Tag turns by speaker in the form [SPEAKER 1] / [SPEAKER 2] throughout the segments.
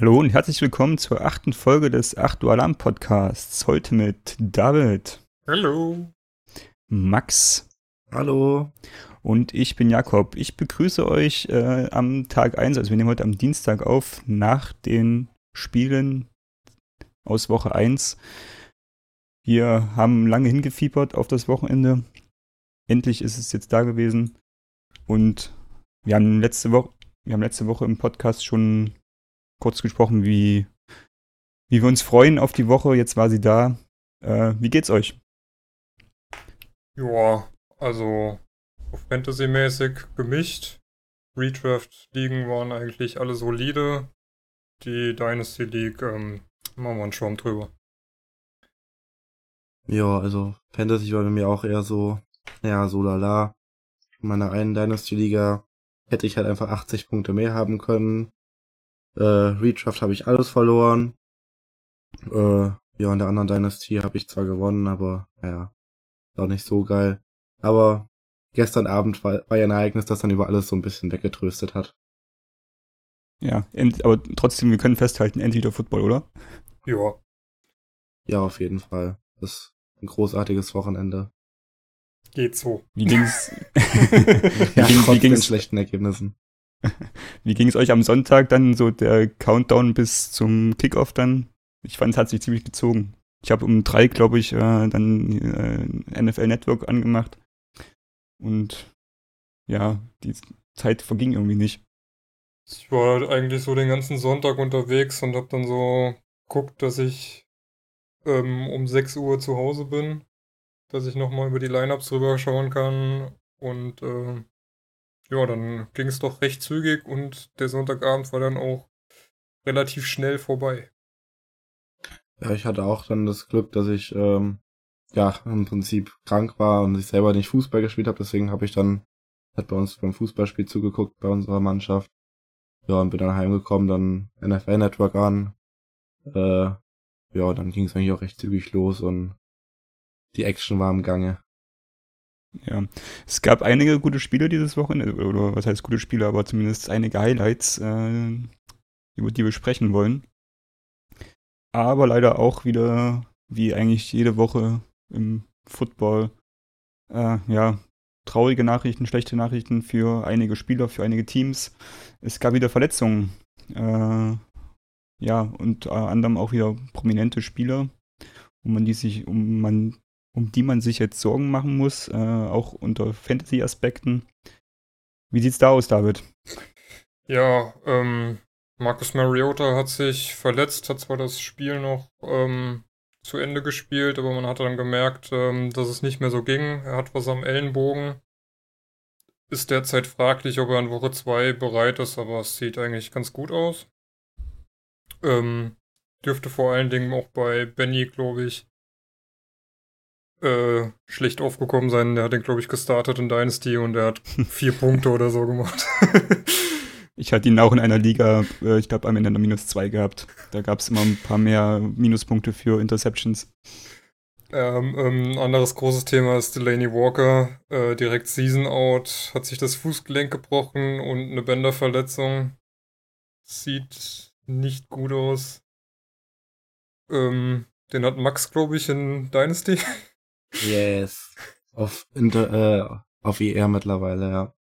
[SPEAKER 1] Hallo und herzlich willkommen zur achten Folge des 8 Uhr Alarm Podcasts. Heute mit David,
[SPEAKER 2] Hallo.
[SPEAKER 1] Max
[SPEAKER 3] Hallo.
[SPEAKER 1] und ich bin Jakob. Ich begrüße euch äh, am Tag 1, also wir nehmen heute am Dienstag auf, nach den Spielen aus Woche 1. Wir haben lange hingefiebert auf das Wochenende. Endlich ist es jetzt da gewesen. Und wir haben letzte Woche, wir haben letzte Woche im Podcast schon kurz gesprochen, wie, wie wir uns freuen auf die Woche. Jetzt war sie da. Äh, wie geht's euch?
[SPEAKER 2] Ja, also Fantasy-mäßig gemischt. Redraft-Ligen waren eigentlich alle solide. Die Dynasty League, ähm, machen wir einen Schwamm drüber.
[SPEAKER 3] Ja, also Fantasy war bei mir auch eher so, ja, so lala. In meiner einen Dynasty-Liga hätte ich halt einfach 80 Punkte mehr haben können. Äh, Redraft habe ich alles verloren. Äh, ja, in der anderen Dynasty habe ich zwar gewonnen, aber naja, war nicht so geil. Aber gestern Abend war, war ja ein Ereignis, das dann über alles so ein bisschen weggetröstet hat.
[SPEAKER 1] Ja, aber trotzdem, wir können festhalten, endlich wieder Football, oder?
[SPEAKER 2] Ja,
[SPEAKER 3] Ja, auf jeden Fall. Das ist ein großartiges Wochenende.
[SPEAKER 2] geht so.
[SPEAKER 1] Wie ging's,
[SPEAKER 3] Ja,
[SPEAKER 1] wie, ging,
[SPEAKER 3] trotz
[SPEAKER 1] wie,
[SPEAKER 3] den
[SPEAKER 1] ging's,
[SPEAKER 3] schlechten Ergebnissen.
[SPEAKER 1] wie ging's euch am Sonntag dann so der Countdown bis zum Kickoff dann? Ich fand, es hat sich ziemlich gezogen. Ich habe um drei, glaube ich, äh, dann äh, NFL Network angemacht. Und ja, die Zeit verging irgendwie nicht.
[SPEAKER 2] Ich war eigentlich so den ganzen Sonntag unterwegs und hab dann so geguckt, dass ich ähm, um 6 Uhr zu Hause bin, dass ich nochmal über die Lineups drüber schauen kann. Und äh, ja, dann ging es doch recht zügig und der Sonntagabend war dann auch relativ schnell vorbei.
[SPEAKER 3] Ja, ich hatte auch dann das Glück, dass ich ähm, ja im Prinzip krank war und ich selber nicht Fußball gespielt habe. Deswegen habe ich dann hat bei uns beim Fußballspiel zugeguckt bei unserer Mannschaft. Ja, und bin dann heimgekommen, dann NFL Network an. Äh, ja, dann ging es eigentlich auch recht zügig los und die Action war im Gange.
[SPEAKER 1] Ja, es gab einige gute Spiele dieses Wochenende, oder was heißt gute Spiele, aber zumindest einige Highlights, äh, über die wir sprechen wollen. Aber leider auch wieder, wie eigentlich jede Woche im Football, äh, ja, traurige Nachrichten, schlechte Nachrichten für einige Spieler, für einige Teams. Es gab wieder Verletzungen. Äh, ja, unter anderem auch wieder prominente Spieler, um die sich, um man um die man sich jetzt Sorgen machen muss, äh, auch unter Fantasy-Aspekten. Wie sieht's da aus, David?
[SPEAKER 2] Ja, ähm, Marcus Mariota hat sich verletzt, hat zwar das Spiel noch ähm, zu Ende gespielt, aber man hat dann gemerkt, ähm, dass es nicht mehr so ging. Er hat was am Ellenbogen. Ist derzeit fraglich, ob er in Woche 2 bereit ist, aber es sieht eigentlich ganz gut aus. Ähm, dürfte vor allen Dingen auch bei Benny, glaube ich, äh, schlecht aufgekommen sein. Der hat den, glaube ich, gestartet in Dynasty und er hat vier Punkte oder so gemacht.
[SPEAKER 1] Ich hatte ihn auch in einer Liga, äh, ich glaube, am Ende eine Minus 2 gehabt. Da gab es immer ein paar mehr Minuspunkte für Interceptions.
[SPEAKER 2] Ähm, ähm, ein anderes großes Thema ist Delaney Walker. Äh, direkt Season Out, hat sich das Fußgelenk gebrochen und eine Bänderverletzung. Sieht nicht gut aus. Ähm, den hat Max, glaube ich, in Dynasty.
[SPEAKER 3] Yes. Auf, Inter, äh, auf IR mittlerweile, ja.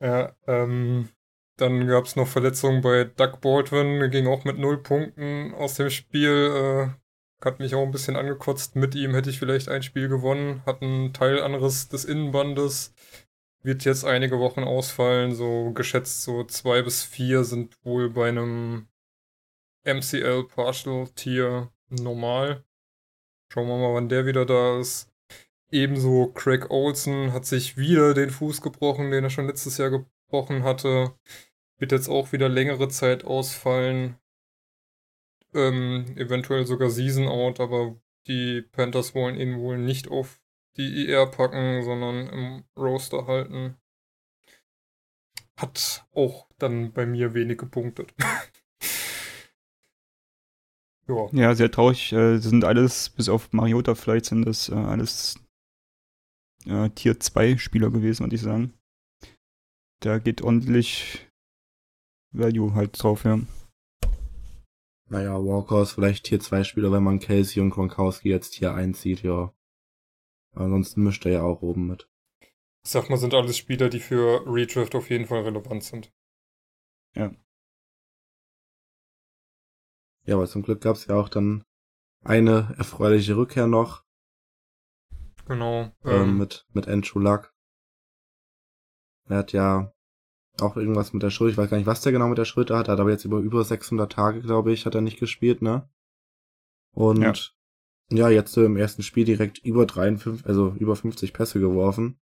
[SPEAKER 2] ja, ähm, dann gab es noch Verletzungen bei Doug Baldwin, ging auch mit null Punkten aus dem Spiel. Äh, hat mich auch ein bisschen angekotzt. Mit ihm hätte ich vielleicht ein Spiel gewonnen. Hat ein Teil anderes des Innenbandes. Wird jetzt einige Wochen ausfallen. So geschätzt so zwei bis vier sind wohl bei einem MCL Partial Tier normal. Schauen wir mal, wann der wieder da ist. Ebenso Craig Olsen hat sich wieder den Fuß gebrochen, den er schon letztes Jahr gebrochen hatte. Wird jetzt auch wieder längere Zeit ausfallen. Ähm, eventuell sogar Season Out, aber die Panthers wollen ihn wohl nicht auf die IR packen, sondern im Roster halten. hat auch dann bei mir wenig gepunktet.
[SPEAKER 1] ja. ja, sehr traurig. Äh, sind alles, bis auf Mariota vielleicht, sind das äh, alles äh, Tier 2 Spieler gewesen, würde ich sagen. Da geht ordentlich Value halt drauf, ja.
[SPEAKER 3] Naja, Walker ist vielleicht Tier 2 Spieler, wenn man Casey und Gronkowski jetzt Tier 1 sieht, ja. Ansonsten mischt er ja auch oben mit.
[SPEAKER 2] Ich sag mal, sind alles Spieler, die für Redraft auf jeden Fall relevant sind.
[SPEAKER 1] Ja.
[SPEAKER 3] Ja, aber zum Glück gab es ja auch dann eine erfreuliche Rückkehr noch.
[SPEAKER 2] Genau.
[SPEAKER 3] Ähm, ähm, mit, mit Andrew Luck. Er hat ja auch irgendwas mit der Schuld. Ich weiß gar nicht, was der genau mit der Schuld hat. Er hat aber jetzt über über 600 Tage, glaube ich, hat er nicht gespielt, ne? Und ja, ja jetzt so im ersten Spiel direkt über 53, also über 50 Pässe geworfen.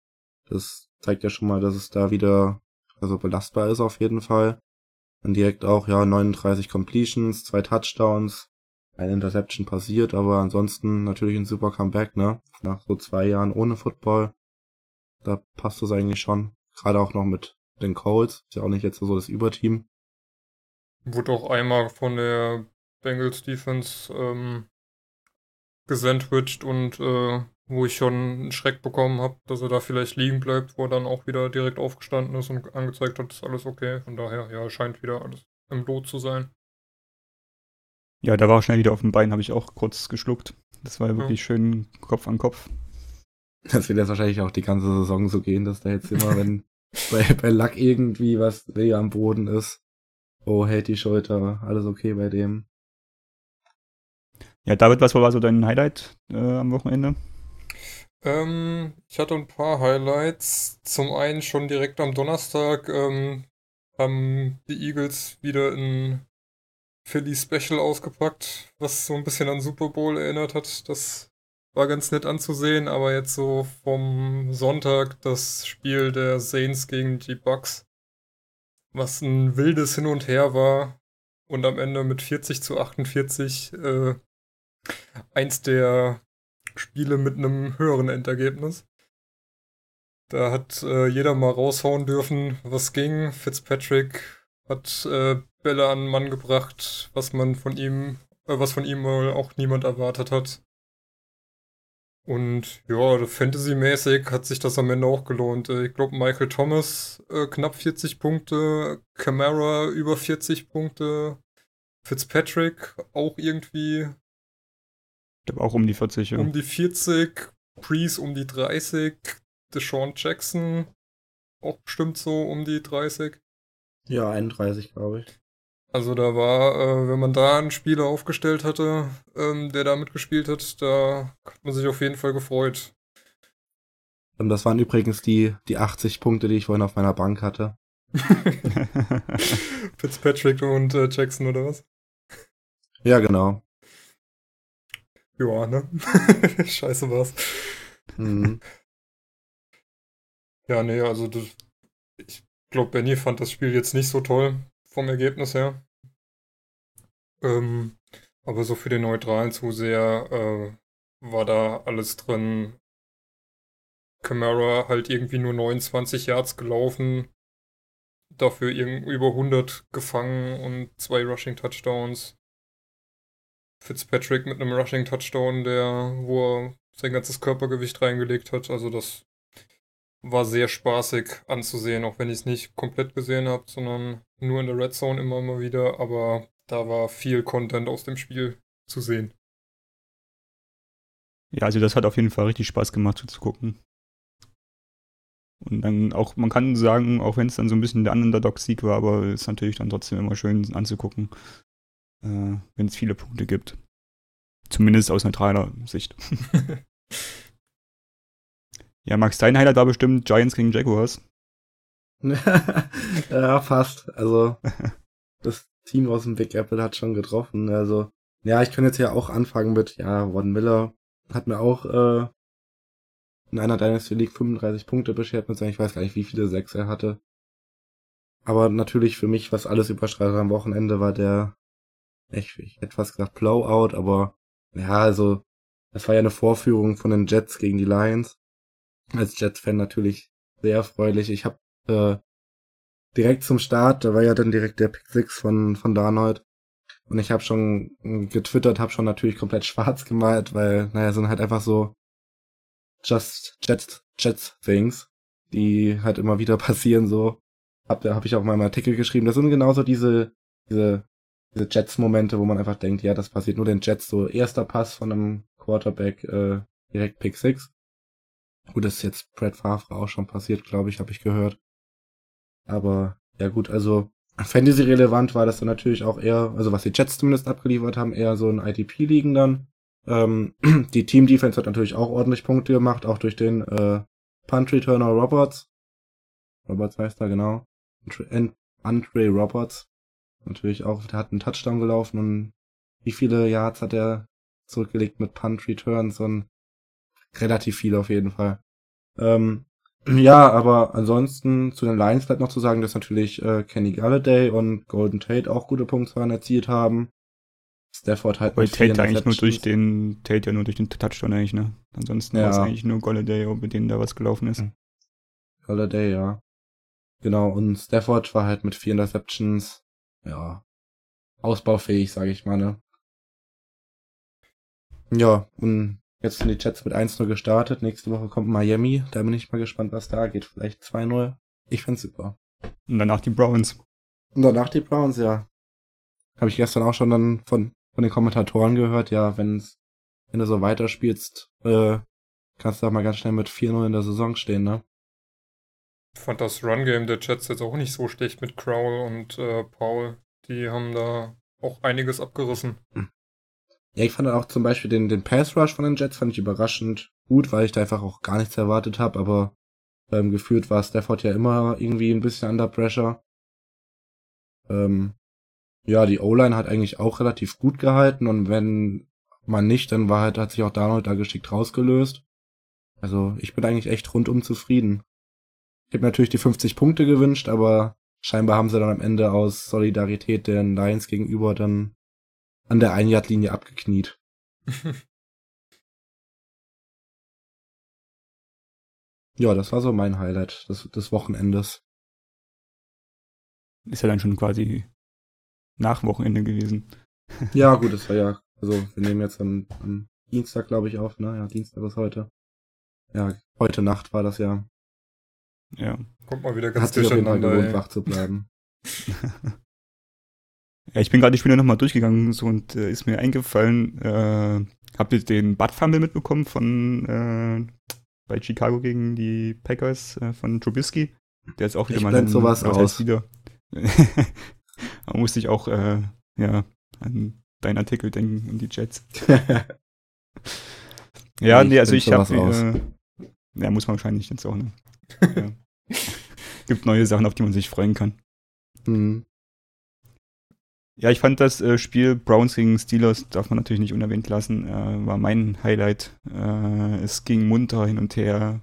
[SPEAKER 3] Das zeigt ja schon mal, dass es da wieder also belastbar ist auf jeden Fall. Dann direkt auch, ja, 39 Completions, zwei Touchdowns, ein Interception passiert, aber ansonsten natürlich ein super Comeback, ne? Nach so zwei Jahren ohne Football. Da passt es eigentlich schon. Gerade auch noch mit den Colts. Ist ja auch nicht jetzt so das Überteam.
[SPEAKER 2] Wurde auch einmal von der Bengals Defense ähm, gesandwiched und äh, wo ich schon einen Schreck bekommen habe, dass er da vielleicht liegen bleibt, wo er dann auch wieder direkt aufgestanden ist und angezeigt hat, ist alles okay. Von daher, ja, scheint wieder alles im Lot zu sein.
[SPEAKER 1] Ja, da war er schnell wieder auf dem Bein, habe ich auch kurz geschluckt. Das war ja wirklich ja. schön Kopf an Kopf.
[SPEAKER 3] Das wird jetzt wahrscheinlich auch die ganze Saison so gehen, dass da jetzt immer, wenn bei, bei Lack irgendwie was weh am Boden ist, oh, hält die Schulter, alles okay bei dem.
[SPEAKER 1] Ja, David, was war so dein Highlight äh, am Wochenende?
[SPEAKER 2] Ähm, ich hatte ein paar Highlights. Zum einen schon direkt am Donnerstag ähm, haben die Eagles wieder ein Philly Special ausgepackt, was so ein bisschen an Super Bowl erinnert hat. Das war ganz nett anzusehen, aber jetzt so vom Sonntag das Spiel der Saints gegen die Bucks, was ein wildes Hin und Her war und am Ende mit 40 zu 48 äh, eins der Spiele mit einem höheren Endergebnis. Da hat äh, jeder mal raushauen dürfen, was ging. Fitzpatrick hat äh, Bälle an den Mann gebracht, was man von ihm, äh, was von ihm wohl auch niemand erwartet hat. Und ja, Fantasy-mäßig hat sich das am Ende auch gelohnt. Äh, ich glaube, Michael Thomas äh, knapp 40 Punkte, Camara über 40 Punkte, Fitzpatrick auch irgendwie
[SPEAKER 1] glaube auch um die 40.
[SPEAKER 2] Ja. Um die 40, Priest um die 30, Deshaun Jackson auch bestimmt so um die 30.
[SPEAKER 3] Ja, 31, glaube ich.
[SPEAKER 2] Also da war, äh, wenn man da einen Spieler aufgestellt hatte, ähm, der da mitgespielt hat, da hat man sich auf jeden Fall gefreut.
[SPEAKER 3] Und das waren übrigens die, die 80 Punkte, die ich vorhin auf meiner Bank hatte.
[SPEAKER 2] Fitzpatrick und äh, Jackson oder was?
[SPEAKER 3] Ja, genau.
[SPEAKER 2] Ja, ne? Scheiße war's. Mhm. Ja, nee, also das, ich glaube, Benny fand das Spiel jetzt nicht so toll vom Ergebnis her. Ähm, aber so für den neutralen Zuseher äh, war da alles drin. Camara halt irgendwie nur 29 Yards gelaufen, dafür über 100 gefangen und zwei Rushing Touchdowns. Fitzpatrick mit einem Rushing Touchdown, der, wo er sein ganzes Körpergewicht reingelegt hat. Also das war sehr spaßig anzusehen, auch wenn ich es nicht komplett gesehen habe, sondern nur in der Red Zone immer mal wieder. Aber da war viel Content aus dem Spiel zu sehen.
[SPEAKER 1] Ja, also das hat auf jeden Fall richtig Spaß gemacht zu gucken. Und dann auch, man kann sagen, auch wenn es dann so ein bisschen der Underdog-Sieg war, aber es ist natürlich dann trotzdem immer schön anzugucken äh, wenn es viele Punkte gibt. Zumindest aus neutraler Sicht. ja, Max, dein Highlight war bestimmt Giants gegen Jaguars.
[SPEAKER 3] ja, fast. Also, das Team aus dem Big Apple hat schon getroffen. Also, ja, ich kann jetzt ja auch anfangen mit, ja, Von Miller hat mir auch äh, in einer Dynasty League 35 Punkte beschert mit seinen, ich weiß gar nicht, wie viele Sechs er hatte. Aber natürlich für mich, was alles überstrahlt am Wochenende, war der ich, ich hätte fast gesagt Blowout, aber ja, also das war ja eine Vorführung von den Jets gegen die Lions. Als Jets-Fan natürlich sehr erfreulich. Ich habe äh, direkt zum Start, da war ja dann direkt der Pick 6 von, von Darnold. Und ich habe schon getwittert, habe schon natürlich komplett schwarz gemalt, weil, naja, sind halt einfach so just Jets, Jets Things, die halt immer wieder passieren, so. Hab, da habe ich auch mal im Artikel geschrieben. Das sind genauso diese, diese, diese Jets-Momente, wo man einfach denkt, ja, das passiert nur den Jets, so erster Pass von einem Quarterback, äh, direkt Pick 6. Gut, das ist jetzt Brad Favre auch schon passiert, glaube ich, habe ich gehört. Aber ja gut, also Fantasy-relevant war das dann natürlich auch eher, also was die Jets zumindest abgeliefert haben, eher so ein IDP-Ligen dann. Ähm, die Team-Defense hat natürlich auch ordentlich Punkte gemacht, auch durch den äh, Punt-Returner Roberts. Roberts heißt er, genau. Andre Roberts. Natürlich auch, der hat einen Touchdown gelaufen und wie viele Yards hat er zurückgelegt mit Punt-Returns und relativ viel auf jeden Fall. Ähm, ja, aber ansonsten zu den Lions bleibt noch zu sagen, dass natürlich äh, Kenny Galladay und Golden Tate auch gute Punktzahlen erzielt haben. Stafford halt
[SPEAKER 1] Weil Tate eigentlich nur durch den, Tate ja nur durch den Touchdown eigentlich, ne? Ansonsten ja. war es eigentlich nur Galladay, mit denen da was gelaufen ist.
[SPEAKER 3] Galladay, ja. Genau, und Stafford war halt mit vier Interceptions, ja, ausbaufähig, sage ich mal, ne? Ja, und Jetzt sind die Chats mit 1-0 gestartet. Nächste Woche kommt Miami. Da bin ich mal gespannt, was da geht. Vielleicht 2-0. Ich find's super.
[SPEAKER 1] Und danach die Browns.
[SPEAKER 3] Und danach die Browns, ja. Habe ich gestern auch schon dann von, von den Kommentatoren gehört. Ja, wenn's, wenn du so weiterspielst, äh, kannst du auch mal ganz schnell mit 4-0 in der Saison stehen, ne?
[SPEAKER 2] Ich fand das Run-Game der Chats jetzt auch nicht so schlecht mit Crowell und äh, Paul. Die haben da auch einiges abgerissen.
[SPEAKER 3] Ja, ich fand auch zum Beispiel den, den Pass Rush von den Jets fand ich überraschend gut, weil ich da einfach auch gar nichts erwartet habe, aber ähm, gefühlt war Stafford ja immer irgendwie ein bisschen under pressure. Ähm, ja, die O-Line hat eigentlich auch relativ gut gehalten und wenn man nicht, dann war halt, hat sich auch Darnold da geschickt rausgelöst. Also ich bin eigentlich echt rundum zufrieden. Ich habe natürlich die 50 Punkte gewünscht, aber scheinbar haben sie dann am Ende aus Solidarität den Lions gegenüber dann an der Ein-Yard-Linie abgekniet. ja, das war so mein Highlight des, des Wochenendes.
[SPEAKER 1] Ist ja dann schon quasi nach Wochenende gewesen.
[SPEAKER 3] ja, gut, das war ja, also wir nehmen jetzt am, am Dienstag, glaube ich, auf, ne? Ja, Dienstag ist heute. Ja, heute Nacht war das ja.
[SPEAKER 1] Ja.
[SPEAKER 2] Kommt mal wieder ganz
[SPEAKER 3] Hat sich auf jeden Fall gewohnt, wach zu bleiben.
[SPEAKER 1] Ja, ich bin gerade die Spiele nochmal durchgegangen so, und äh, ist mir eingefallen, äh, habt ihr den Bud Fumble mitbekommen von äh, bei Chicago gegen die Packers äh, von Trubisky? Der ist auch wieder
[SPEAKER 3] ich
[SPEAKER 1] mal
[SPEAKER 3] so, sowas aus.
[SPEAKER 1] wieder. da musste ich auch äh, ja, an deinen Artikel denken und die Jets. ja, nee, also ich habe äh, ja, muss man wahrscheinlich jetzt auch, ne? ja. Gibt neue Sachen, auf die man sich freuen kann.
[SPEAKER 3] Mhm.
[SPEAKER 1] Ja, ich fand das äh, Spiel Browns gegen Steelers, darf man natürlich nicht unerwähnt lassen, äh, war mein Highlight. Äh, es ging munter hin und her.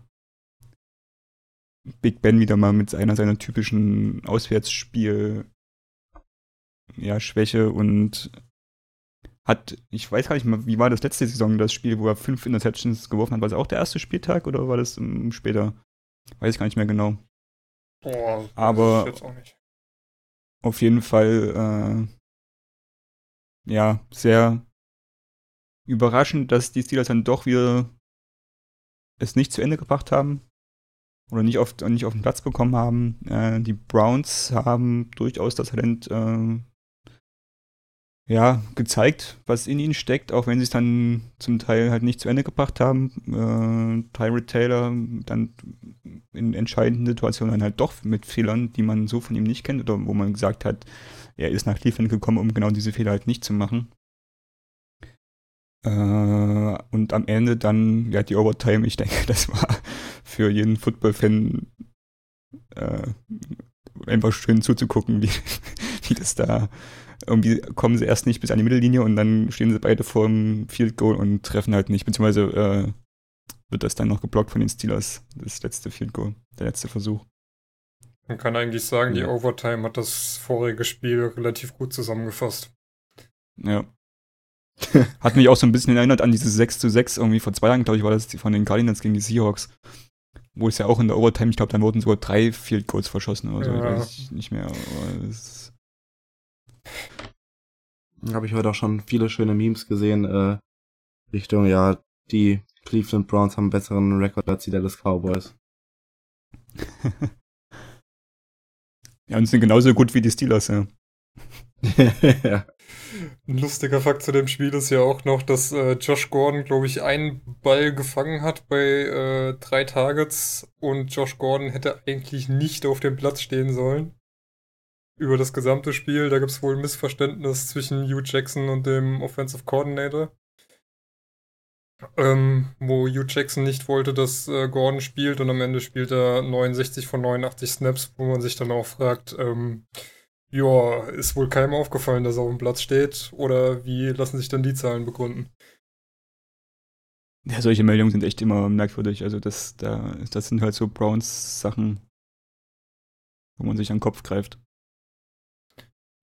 [SPEAKER 1] Big Ben wieder mal mit einer seiner typischen Auswärtsspiel ja, Schwäche und hat, ich weiß gar nicht mehr, wie war das letzte Saison, das Spiel, wo er fünf Interceptions geworfen hat? War das auch der erste Spieltag oder war das um, später? Weiß ich gar nicht mehr genau.
[SPEAKER 2] Boah,
[SPEAKER 1] Aber auf jeden Fall ja, sehr überraschend, dass die Steelers dann doch wieder es nicht zu Ende gebracht haben oder nicht auf, nicht auf den Platz bekommen haben. Äh, die Browns haben durchaus das Talent äh, ja, gezeigt, was in ihnen steckt, auch wenn sie es dann zum Teil halt nicht zu Ende gebracht haben. Äh, Tyrod Taylor dann in entscheidenden Situationen dann halt doch mit Fehlern, die man so von ihm nicht kennt oder wo man gesagt hat, er ist nach Cleveland gekommen, um genau diese Fehler halt nicht zu machen. Äh, und am Ende dann, ja, die Overtime, ich denke, das war für jeden Football-Fan äh, einfach schön zuzugucken, wie, wie das da irgendwie kommen sie erst nicht bis an die Mittellinie und dann stehen sie beide vor dem Field Goal und treffen halt nicht, beziehungsweise äh, wird das dann noch geblockt von den Steelers, das letzte Field Goal, der letzte Versuch.
[SPEAKER 2] Man kann eigentlich sagen, die Overtime hat das vorige Spiel relativ gut zusammengefasst.
[SPEAKER 1] Ja. hat mich auch so ein bisschen erinnert an diese 6 zu 6 irgendwie vor zwei Jahren, glaube ich, war das von den Cardinals gegen die Seahawks. wo es ja auch in der Overtime, ich glaube, dann wurden sogar drei Field Goals verschossen oder so,
[SPEAKER 2] Ja.
[SPEAKER 1] ich weiß nicht mehr. Es,
[SPEAKER 3] Habe ich heute auch schon viele schöne Memes gesehen, äh, Richtung, ja, die Cleveland Browns haben einen besseren Rekord als die Dallas Cowboys.
[SPEAKER 1] ja, und sind genauso gut wie die Steelers, ja.
[SPEAKER 3] ja.
[SPEAKER 2] Ein lustiger Fakt zu dem Spiel ist ja auch noch, dass äh, Josh Gordon, glaube ich, einen Ball gefangen hat bei äh, drei Targets und Josh Gordon hätte eigentlich nicht auf dem Platz stehen sollen. Über das gesamte Spiel. Da gibt es wohl ein Missverständnis zwischen Hugh Jackson und dem Offensive Coordinator. Ähm, wo Hugh Jackson nicht wollte, dass äh, Gordon spielt und am Ende spielt er 69 von 89 Snaps, wo man sich dann auch fragt, ähm, ja, ist wohl keinem aufgefallen, dass er auf dem Platz steht? Oder wie lassen sich dann die Zahlen begründen?
[SPEAKER 1] Ja, solche Meldungen sind echt immer merkwürdig. Also das, da, das sind halt so Browns-Sachen, wo man sich an den Kopf greift.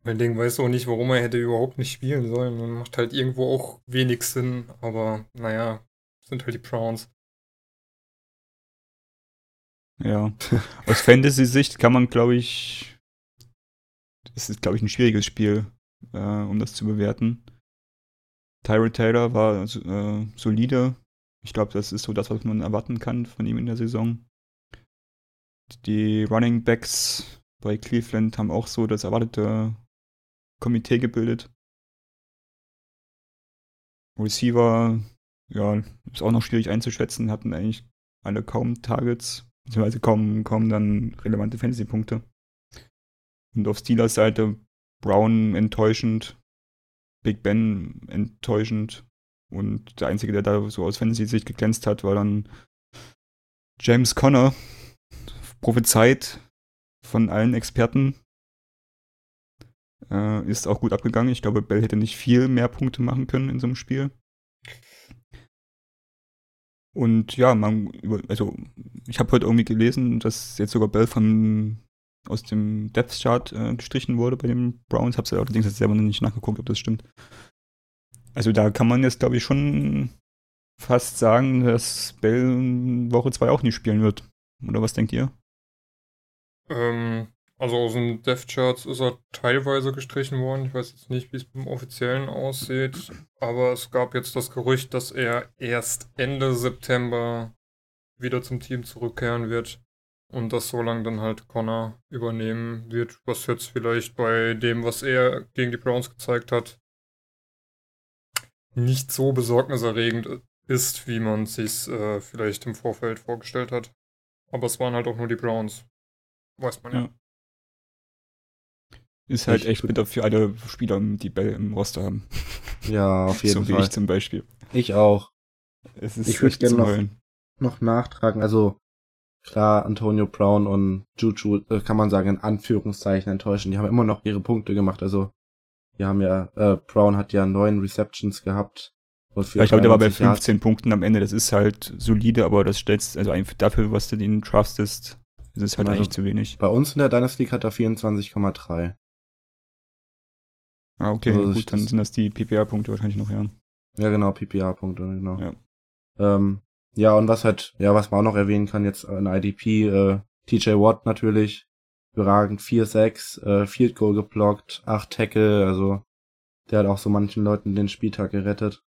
[SPEAKER 2] Mein Ding weiß auch nicht, warum er hätte überhaupt nicht spielen sollen. Und macht halt irgendwo auch wenig Sinn. Aber naja, sind halt die Browns.
[SPEAKER 1] Ja. Aus Fantasy-Sicht kann man, glaube ich, es ist, glaube ich, ein schwieriges Spiel, äh, um das zu bewerten. Tyrod Taylor war äh, solide. Ich glaube, das ist so das, was man erwarten kann von ihm in der Saison. Die Running Backs bei Cleveland haben auch so das erwartete Komitee gebildet. Receiver, ja, ist auch noch schwierig einzuschätzen, hatten eigentlich alle kaum Targets, beziehungsweise kaum, kaum dann relevante Fantasy-Punkte. Und auf Steelers Seite Brown enttäuschend, Big Ben enttäuschend und der Einzige, der da so aus Fantasy-Sicht geglänzt hat, war dann James Conner, prophezeit von allen Experten. Äh, ist auch gut abgegangen. Ich glaube, Bell hätte nicht viel mehr Punkte machen können in so einem Spiel. Und ja, man, also ich habe heute irgendwie gelesen, dass jetzt sogar Bell von aus dem Depth Chart äh, gestrichen wurde bei den Browns. Hab's allerdings jetzt selber noch nicht nachgeguckt, ob das stimmt. Also da kann man jetzt, glaube ich, schon fast sagen, dass Bell Woche 2 auch nicht spielen wird. Oder was denkt ihr?
[SPEAKER 2] Ähm, also aus den Death Charts ist er teilweise gestrichen worden. Ich weiß jetzt nicht, wie es beim offiziellen aussieht. Aber es gab jetzt das Gerücht, dass er erst Ende September wieder zum Team zurückkehren wird. Und das so lange dann halt Connor übernehmen wird, was jetzt vielleicht bei dem, was er gegen die Browns gezeigt hat, nicht so besorgniserregend ist, wie man sich äh, vielleicht im Vorfeld vorgestellt hat. Aber es waren halt auch nur die Browns. Weiß man ja.
[SPEAKER 1] Ja. Ist halt
[SPEAKER 3] Ich-
[SPEAKER 1] echt bitter für alle Spieler, die Bell im Roster haben.
[SPEAKER 3] Ja, auf jeden
[SPEAKER 1] so wie
[SPEAKER 3] Fall.
[SPEAKER 1] ich zum Beispiel.
[SPEAKER 3] Ich auch.
[SPEAKER 1] Es ist
[SPEAKER 3] Ich würd
[SPEAKER 1] echt
[SPEAKER 3] gerne noch-
[SPEAKER 1] Heulen.
[SPEAKER 3] Noch nachtragen, also klar, Antonio Brown und Juju, äh, kann man sagen, in Anführungszeichen enttäuschen. Die haben immer noch ihre Punkte gemacht, also die haben ja, äh, Brown hat ja neun Receptions gehabt.
[SPEAKER 1] Ja, ich glaube, der war bei
[SPEAKER 3] 93 Yards.
[SPEAKER 1] 15 Punkten am Ende. Das ist halt solide, aber das stellst, also dafür, was du den draftest, ist es halt
[SPEAKER 3] Also-
[SPEAKER 1] eigentlich zu wenig.
[SPEAKER 3] Bei uns in der Dynasty League hat er 24,3.
[SPEAKER 1] Ah, okay,
[SPEAKER 3] also
[SPEAKER 1] gut, dann sind das die PPA-Punkte wahrscheinlich noch, ja.
[SPEAKER 3] Ja, genau, PPA-Punkte, genau.
[SPEAKER 1] Ja.
[SPEAKER 3] Ähm, ja, und was halt, ja, was man auch noch erwähnen kann, jetzt in IDP, äh, TJ Watt natürlich, überragend, 4-6, äh, Field Goal geblockt, 8 Tackle, also der hat auch so manchen Leuten den Spieltag gerettet.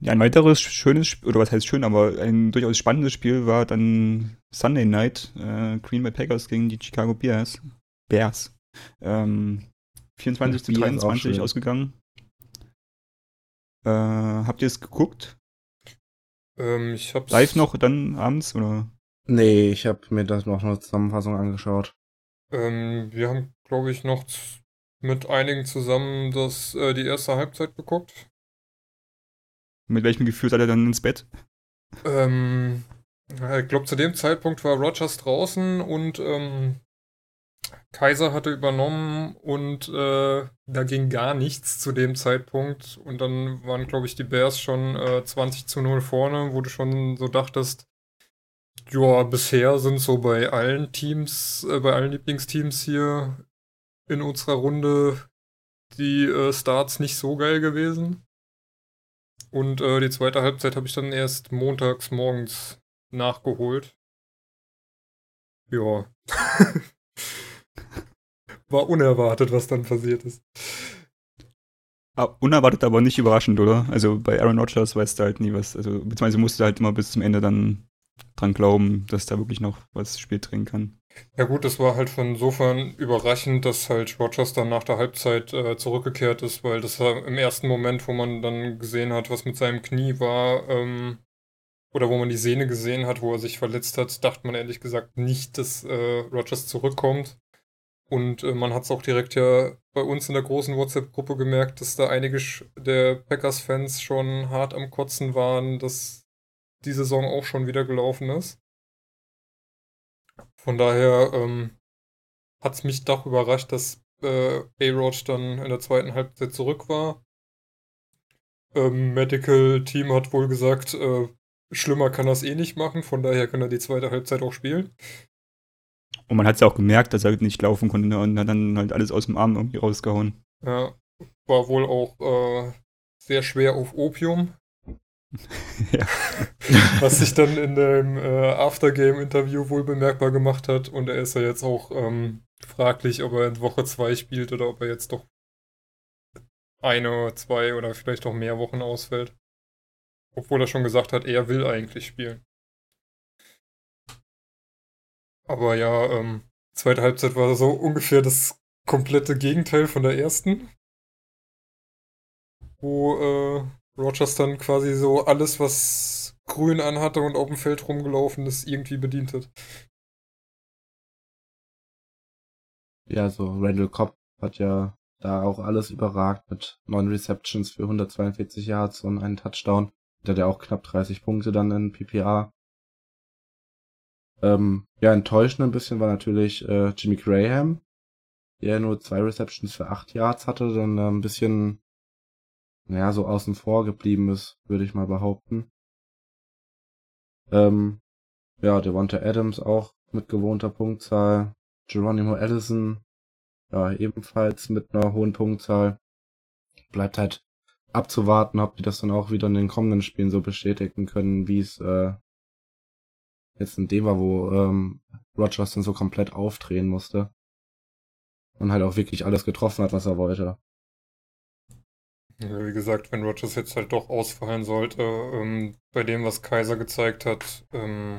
[SPEAKER 1] Ja, ein weiteres schönes Spiel, oder was heißt schön, aber ein durchaus spannendes Spiel war dann Sunday Night, äh, Green Bay Packers gegen die Chicago Bears. Bears. Ähm, 24 zu
[SPEAKER 3] Bears auch
[SPEAKER 1] 23
[SPEAKER 3] schön.
[SPEAKER 1] ausgegangen. Äh, habt ihr es geguckt?
[SPEAKER 2] Ähm, ich hab's.
[SPEAKER 1] Live noch dann abends oder?
[SPEAKER 3] Nee, ich habe mir das noch eine Zusammenfassung angeschaut.
[SPEAKER 2] Ähm, wir haben, glaube ich, noch mit einigen zusammen das, äh, die erste Halbzeit geguckt.
[SPEAKER 1] Mit welchem Gefühl seid ihr dann ins Bett?
[SPEAKER 2] Ähm, ich glaube, zu dem Zeitpunkt war Rogers draußen und ähm, Kaiser hatte übernommen und äh, da ging gar nichts zu dem Zeitpunkt. Und dann waren, glaube ich, die Bears schon äh, 20 zu 0 vorne, wo du schon so dachtest, ja, bisher sind so bei allen Teams, äh, bei allen Lieblingsteams hier in unserer Runde die äh, Starts nicht so geil gewesen. Und äh, die zweite Halbzeit habe ich dann erst montags morgens nachgeholt. Ja. War unerwartet, was dann passiert ist.
[SPEAKER 1] Ah, unerwartet, aber nicht überraschend, oder? Also bei Aaron Rodgers weißt du halt nie was. Also, beziehungsweise musst du halt immer bis zum Ende dann dran glauben, dass da wirklich noch was Spiel drehen kann.
[SPEAKER 2] Ja gut, es war halt von insofern überraschend, dass halt Rogers dann nach der Halbzeit äh, zurückgekehrt ist, weil das war im ersten Moment, wo man dann gesehen hat, was mit seinem Knie war, ähm, oder wo man die Sehne gesehen hat, wo er sich verletzt hat, dachte man ehrlich gesagt nicht, dass äh, Rogers zurückkommt. Und äh, man hat es auch direkt ja bei uns in der großen WhatsApp-Gruppe gemerkt, dass da einige der Packers-Fans schon hart am Kotzen waren, dass die Saison auch schon wieder gelaufen ist. Von daher ähm, hat es mich doch überrascht, dass äh, A-Rod dann in der zweiten Halbzeit zurück war. Ähm, Medical Team hat wohl gesagt, äh, schlimmer kann er es eh nicht machen, von daher kann er die zweite Halbzeit auch spielen.
[SPEAKER 1] Und man hat es ja auch gemerkt, dass er halt nicht laufen konnte ne? und hat dann halt alles aus dem Arm irgendwie rausgehauen.
[SPEAKER 2] Ja, war wohl auch äh, sehr schwer auf Opium. ja. Was sich dann in dem äh, Aftergame-Interview wohl bemerkbar gemacht hat. Und er ist ja jetzt auch ähm, fraglich, ob er in Woche 2 spielt oder ob er jetzt doch eine, zwei oder vielleicht auch mehr Wochen ausfällt. Obwohl er schon gesagt hat, er will eigentlich spielen. Aber ja, ähm, zweite Halbzeit war so ungefähr das komplette Gegenteil von der ersten. Wo äh, Rogers dann quasi so alles, was grün anhatte und auf dem Feld rumgelaufen ist, irgendwie bedient hat.
[SPEAKER 3] Ja, so Randall Cobb hat ja da auch alles überragt mit neun Receptions für 142 Yards und einen Touchdown. Der hat ja auch knapp 30 Punkte dann in PPA. Ähm, ja, enttäuschend ein bisschen war natürlich äh, Jimmy Graham, der nur zwei Receptions für acht Yards hatte, dann äh, ein bisschen, naja, so außen vor geblieben ist, würde ich mal behaupten. Ähm, ja, Devonta Adams auch mit gewohnter Punktzahl. Geronimo Allison, ja, ebenfalls mit einer hohen Punktzahl. Bleibt halt abzuwarten, ob die das dann auch wieder in den kommenden Spielen so bestätigen können, wie es äh, jetzt in dem war, wo ähm, Rogers dann so komplett aufdrehen musste. Und halt auch wirklich alles getroffen hat, was er wollte.
[SPEAKER 2] Ja, wie gesagt, wenn Rogers jetzt halt doch ausfallen sollte, ähm, bei dem, was Kaiser gezeigt hat, ähm,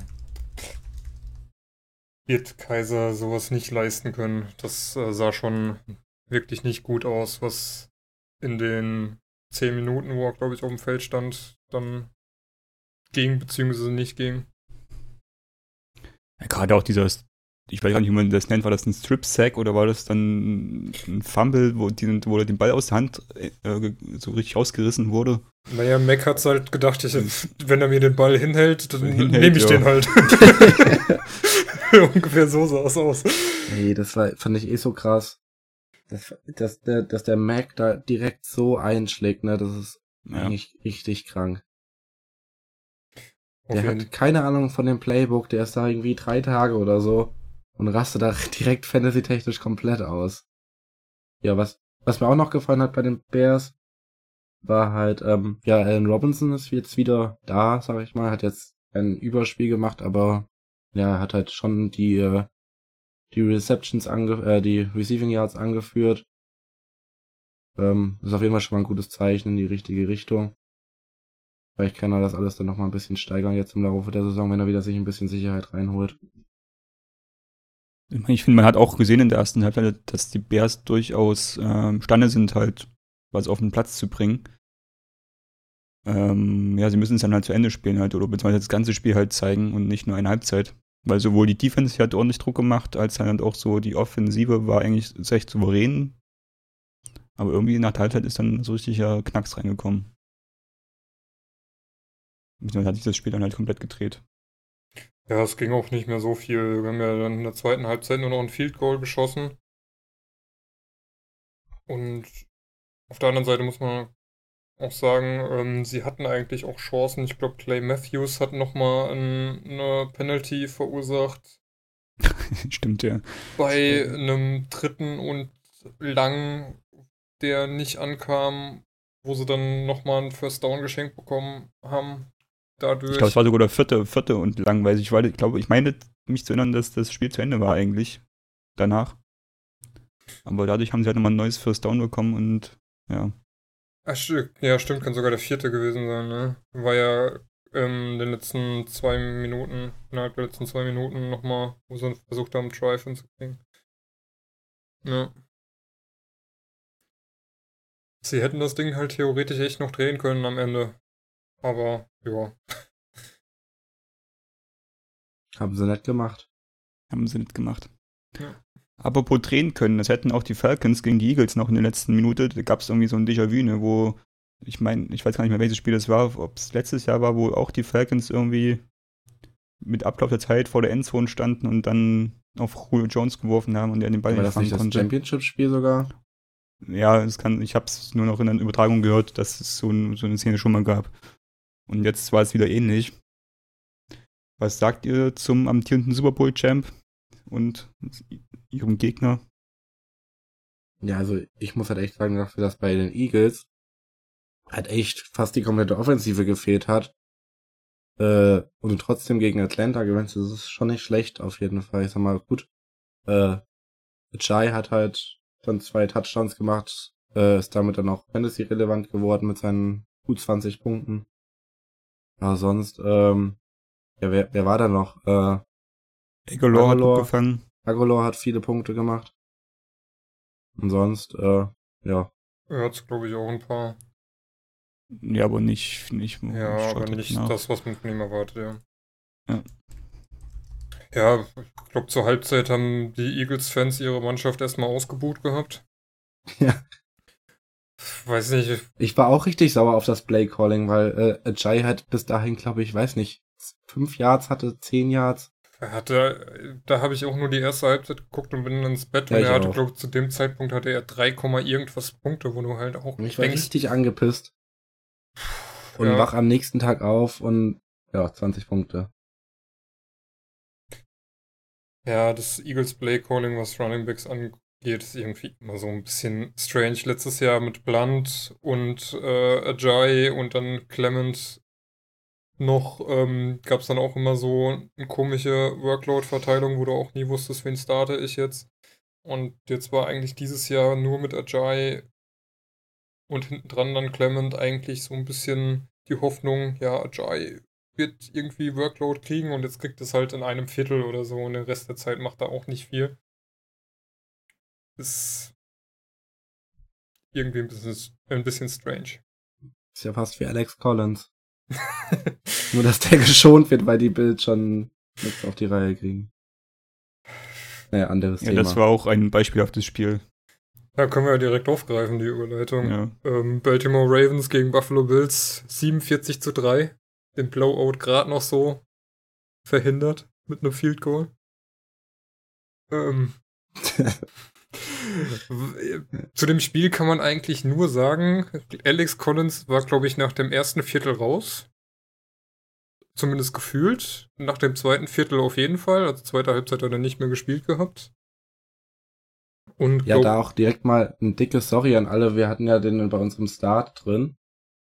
[SPEAKER 2] wird Kaiser sowas nicht leisten können. Das äh, sah schon wirklich nicht gut aus, was in den zehn Minuten, wo er, glaube ich, auf dem Feld stand, dann ging bzw. nicht ging.
[SPEAKER 1] Ja, gerade auch dieser, ich weiß gar nicht, wie man das nennt, war das ein Strip-Sack oder war das dann ein Fumble, wo, die, wo der Ball aus der Hand äh, so richtig ausgerissen wurde?
[SPEAKER 2] Naja, Mac hat's halt gedacht, ich, wenn er mir den Ball hinhält, dann nehme ich ja. den halt. Ungefähr so sah es aus.
[SPEAKER 3] Nee, das war, fand ich eh so krass. Dass, dass, der, dass der Mac da direkt so einschlägt, ne, das ist ja. eigentlich richtig krank. Der hat keine Ahnung von dem Playbook, der ist da irgendwie drei Tage oder so und rastet da direkt fantasy-technisch komplett aus. Ja, was, was mir auch noch gefallen hat bei den Bears, war halt, ähm, ja, Alan Robinson ist jetzt wieder da, sag ich mal, hat jetzt ein Überspiel gemacht, aber ja, hat halt schon die, äh, die Receptions ange äh, die Receiving Yards angeführt. Ähm, ist auf jeden Fall schon mal ein gutes Zeichen in die richtige Richtung. Vielleicht kann er das alles dann nochmal ein bisschen steigern jetzt im Laufe der Saison, wenn er wieder sich ein bisschen Sicherheit reinholt.
[SPEAKER 1] Ich finde, man hat auch gesehen in der ersten Halbzeit, dass die Bears durchaus ähm, Stande sind, halt was auf den Platz zu bringen. Ähm, ja, sie müssen es dann halt zu Ende spielen halt, oder beziehungsweise das ganze Spiel halt zeigen und nicht nur eine Halbzeit. Weil sowohl die Defense hat ordentlich Druck gemacht, als halt auch so die Offensive war eigentlich recht souverän. Aber irgendwie nach der Halbzeit ist dann so richtiger Knacks reingekommen. Dann hat sich das Spiel dann halt komplett gedreht.
[SPEAKER 2] Ja, es ging auch nicht mehr so viel. Wir haben ja dann in der zweiten Halbzeit nur noch ein Field Goal geschossen. Und auf der anderen Seite muss man auch sagen, ähm, sie hatten eigentlich auch Chancen. Ich glaube, Clay Matthews hat nochmal ein, eine Penalty verursacht.
[SPEAKER 1] Stimmt, ja.
[SPEAKER 2] Bei einem dritten und lang, der nicht ankam, wo sie dann nochmal ein First Down geschenkt bekommen haben. Dadurch.
[SPEAKER 1] Ich glaube, es war sogar der vierte, vierte und langweilig. Ich, ich glaube, ich meine mich zu erinnern, dass das Spiel zu Ende war eigentlich. Danach. Aber dadurch haben sie halt nochmal ein neues First Down bekommen und ja.
[SPEAKER 2] Ach, sti- ja, stimmt, kann sogar der vierte gewesen sein, ne? War ja ähm, in den letzten zwei Minuten, innerhalb der letzten zwei Minuten nochmal, wo sie versucht haben, Drive hinzukriegen. Ja. Sie hätten das Ding halt theoretisch echt noch drehen können am Ende. Aber, ja.
[SPEAKER 3] Haben sie nett gemacht.
[SPEAKER 1] Haben sie nicht gemacht.
[SPEAKER 2] Ja.
[SPEAKER 1] Apropos drehen können, das hätten auch die Falcons gegen die Eagles noch in der letzten Minute. Da gab es irgendwie so ein Déjà-vu, ne, wo, ich meine, ich weiß gar nicht mehr, welches Spiel das war, ob es letztes Jahr war, wo auch die Falcons irgendwie mit Ablauf der Zeit vor der Endzone standen und dann auf Julio Jones geworfen haben und er den Ball
[SPEAKER 3] War
[SPEAKER 1] nicht fangen
[SPEAKER 3] nicht das
[SPEAKER 1] konnte.
[SPEAKER 3] Championship-Spiel sogar?
[SPEAKER 1] Ja, es kann, ich habe es nur noch in der Übertragung gehört, dass es so, ein, so eine Szene schon mal gab. Und jetzt war es wieder ähnlich. Was sagt ihr zum amtierenden Super Bowl Champ und ihrem Gegner?
[SPEAKER 3] Ja, also ich muss halt echt sagen, dafür, dass bei den Eagles halt echt fast die komplette Offensive gefehlt hat. Äh, und trotzdem gegen Atlanta gewinnst, das ist schon nicht schlecht auf jeden Fall. Ich sag mal, gut. Äh, Jai hat halt dann zwei Touchdowns gemacht, äh, ist damit dann auch Fantasy-relevant geworden mit seinen gut 20 Punkten. Aber sonst, ähm, ja, wer, wer war da noch? Äh,
[SPEAKER 1] Aguilar hat gefangen.
[SPEAKER 3] Agolor hat viele Punkte gemacht. Und sonst, äh, ja.
[SPEAKER 2] Er hat glaube ich, auch ein paar.
[SPEAKER 1] Ja, aber nicht, nicht
[SPEAKER 2] Ja, aber nicht
[SPEAKER 1] nach.
[SPEAKER 2] das, was man von ihm erwartet, ja.
[SPEAKER 1] Ja.
[SPEAKER 2] Ja, ich glaube, zur Halbzeit haben die Eagles-Fans ihre Mannschaft erstmal ausgebuht gehabt.
[SPEAKER 3] Ja.
[SPEAKER 2] Weiß nicht,
[SPEAKER 3] Ich war auch richtig sauer auf das Play-Calling, weil äh, Ajay hat bis dahin, glaube ich, weiß nicht, fünf Yards hatte, zehn Yards.
[SPEAKER 2] er hatte, da habe ich auch nur die erste Halbzeit geguckt und bin dann ins Bett
[SPEAKER 3] Ja,
[SPEAKER 2] und er hatte, glaube ich, zu dem Zeitpunkt hatte er 3, Komma irgendwas Punkte, wo du halt auch
[SPEAKER 3] ich war
[SPEAKER 2] denkst,
[SPEAKER 3] richtig angepisst. Und
[SPEAKER 2] Ja.
[SPEAKER 3] wach am nächsten Tag auf und ja, 20 Punkte.
[SPEAKER 2] Ja, das Eagles Play Calling, was Running Backs angeht, ist irgendwie immer so ein bisschen strange. Letztes Jahr mit Blunt und äh, Ajay und dann Clement noch ähm, gab es dann auch immer so eine komische Workload-Verteilung, wo du auch nie wusstest, wen starte ich jetzt. Und jetzt war eigentlich dieses Jahr nur mit Ajay und hinten dran dann Clement eigentlich so ein bisschen die Hoffnung, ja, Ajay wird irgendwie Workload kriegen und jetzt kriegt es halt in einem Viertel oder so und den Rest der Zeit macht er auch nicht viel. Ist irgendwie ein bisschen, ein bisschen strange.
[SPEAKER 3] Ist ja fast wie Alex Collins. Nur, dass der geschont wird, weil die Bills schon nichts auf die Reihe kriegen. Naja, anderes
[SPEAKER 1] Ja,
[SPEAKER 3] Thema.
[SPEAKER 1] das war auch ein beispielhaftes Spiel.
[SPEAKER 2] Da können wir ja direkt aufgreifen, die Überleitung.
[SPEAKER 1] Ja.
[SPEAKER 2] Ähm, Baltimore Ravens gegen Buffalo Bills 47 zu 3. Den Blowout gerade noch so verhindert mit einem Field Goal. Ähm, zu dem Spiel kann man eigentlich nur sagen, Alex Collins war, glaube ich, nach dem ersten Viertel raus. Zumindest gefühlt. Nach dem zweiten Viertel auf jeden Fall. Also zweite Halbzeit hat er nicht mehr gespielt gehabt. Und
[SPEAKER 3] Ja, da auch direkt mal ein dickes Sorry an alle. Wir hatten ja den bei unserem Start drin.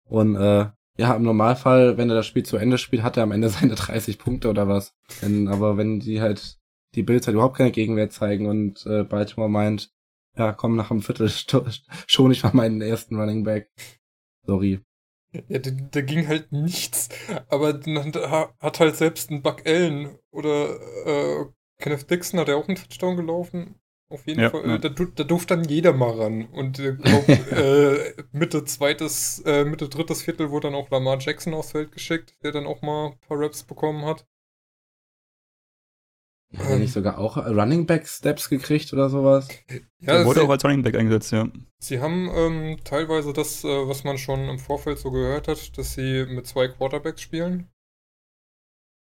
[SPEAKER 3] Und äh, ja, im Normalfall, wenn er das Spiel zu Ende spielt, hat er am Ende seine 30 Punkte oder was. Wenn, aber wenn die halt, die Bills halt überhaupt keine Gegenwehr zeigen und äh, Baltimore meint, ja, komm, nach einem Viertel schon ich mal meinen ersten Running Back. Sorry.
[SPEAKER 2] Ja, da, da ging halt nichts. Aber dann ha- hat halt selbst ein Buck Allen oder äh, Kenneth Dixon hat ja auch einen Touchdown gelaufen. Auf jeden
[SPEAKER 1] Ja,
[SPEAKER 2] Fall.
[SPEAKER 1] ja.
[SPEAKER 2] Da, da durfte dann jeder mal ran. Und äh, glaub, äh, Mitte zweites, äh, Mitte drittes Viertel wurde dann auch Lamar Jackson aufs Feld geschickt, der dann auch mal ein paar Raps bekommen hat.
[SPEAKER 3] Hat er nicht sogar auch Running Back Steps gekriegt oder sowas?
[SPEAKER 2] Ja,
[SPEAKER 1] wurde auch als Running Back eingesetzt, ja.
[SPEAKER 2] sie haben ähm, teilweise das, äh, was man schon im Vorfeld so gehört hat, dass sie mit zwei Quarterbacks spielen.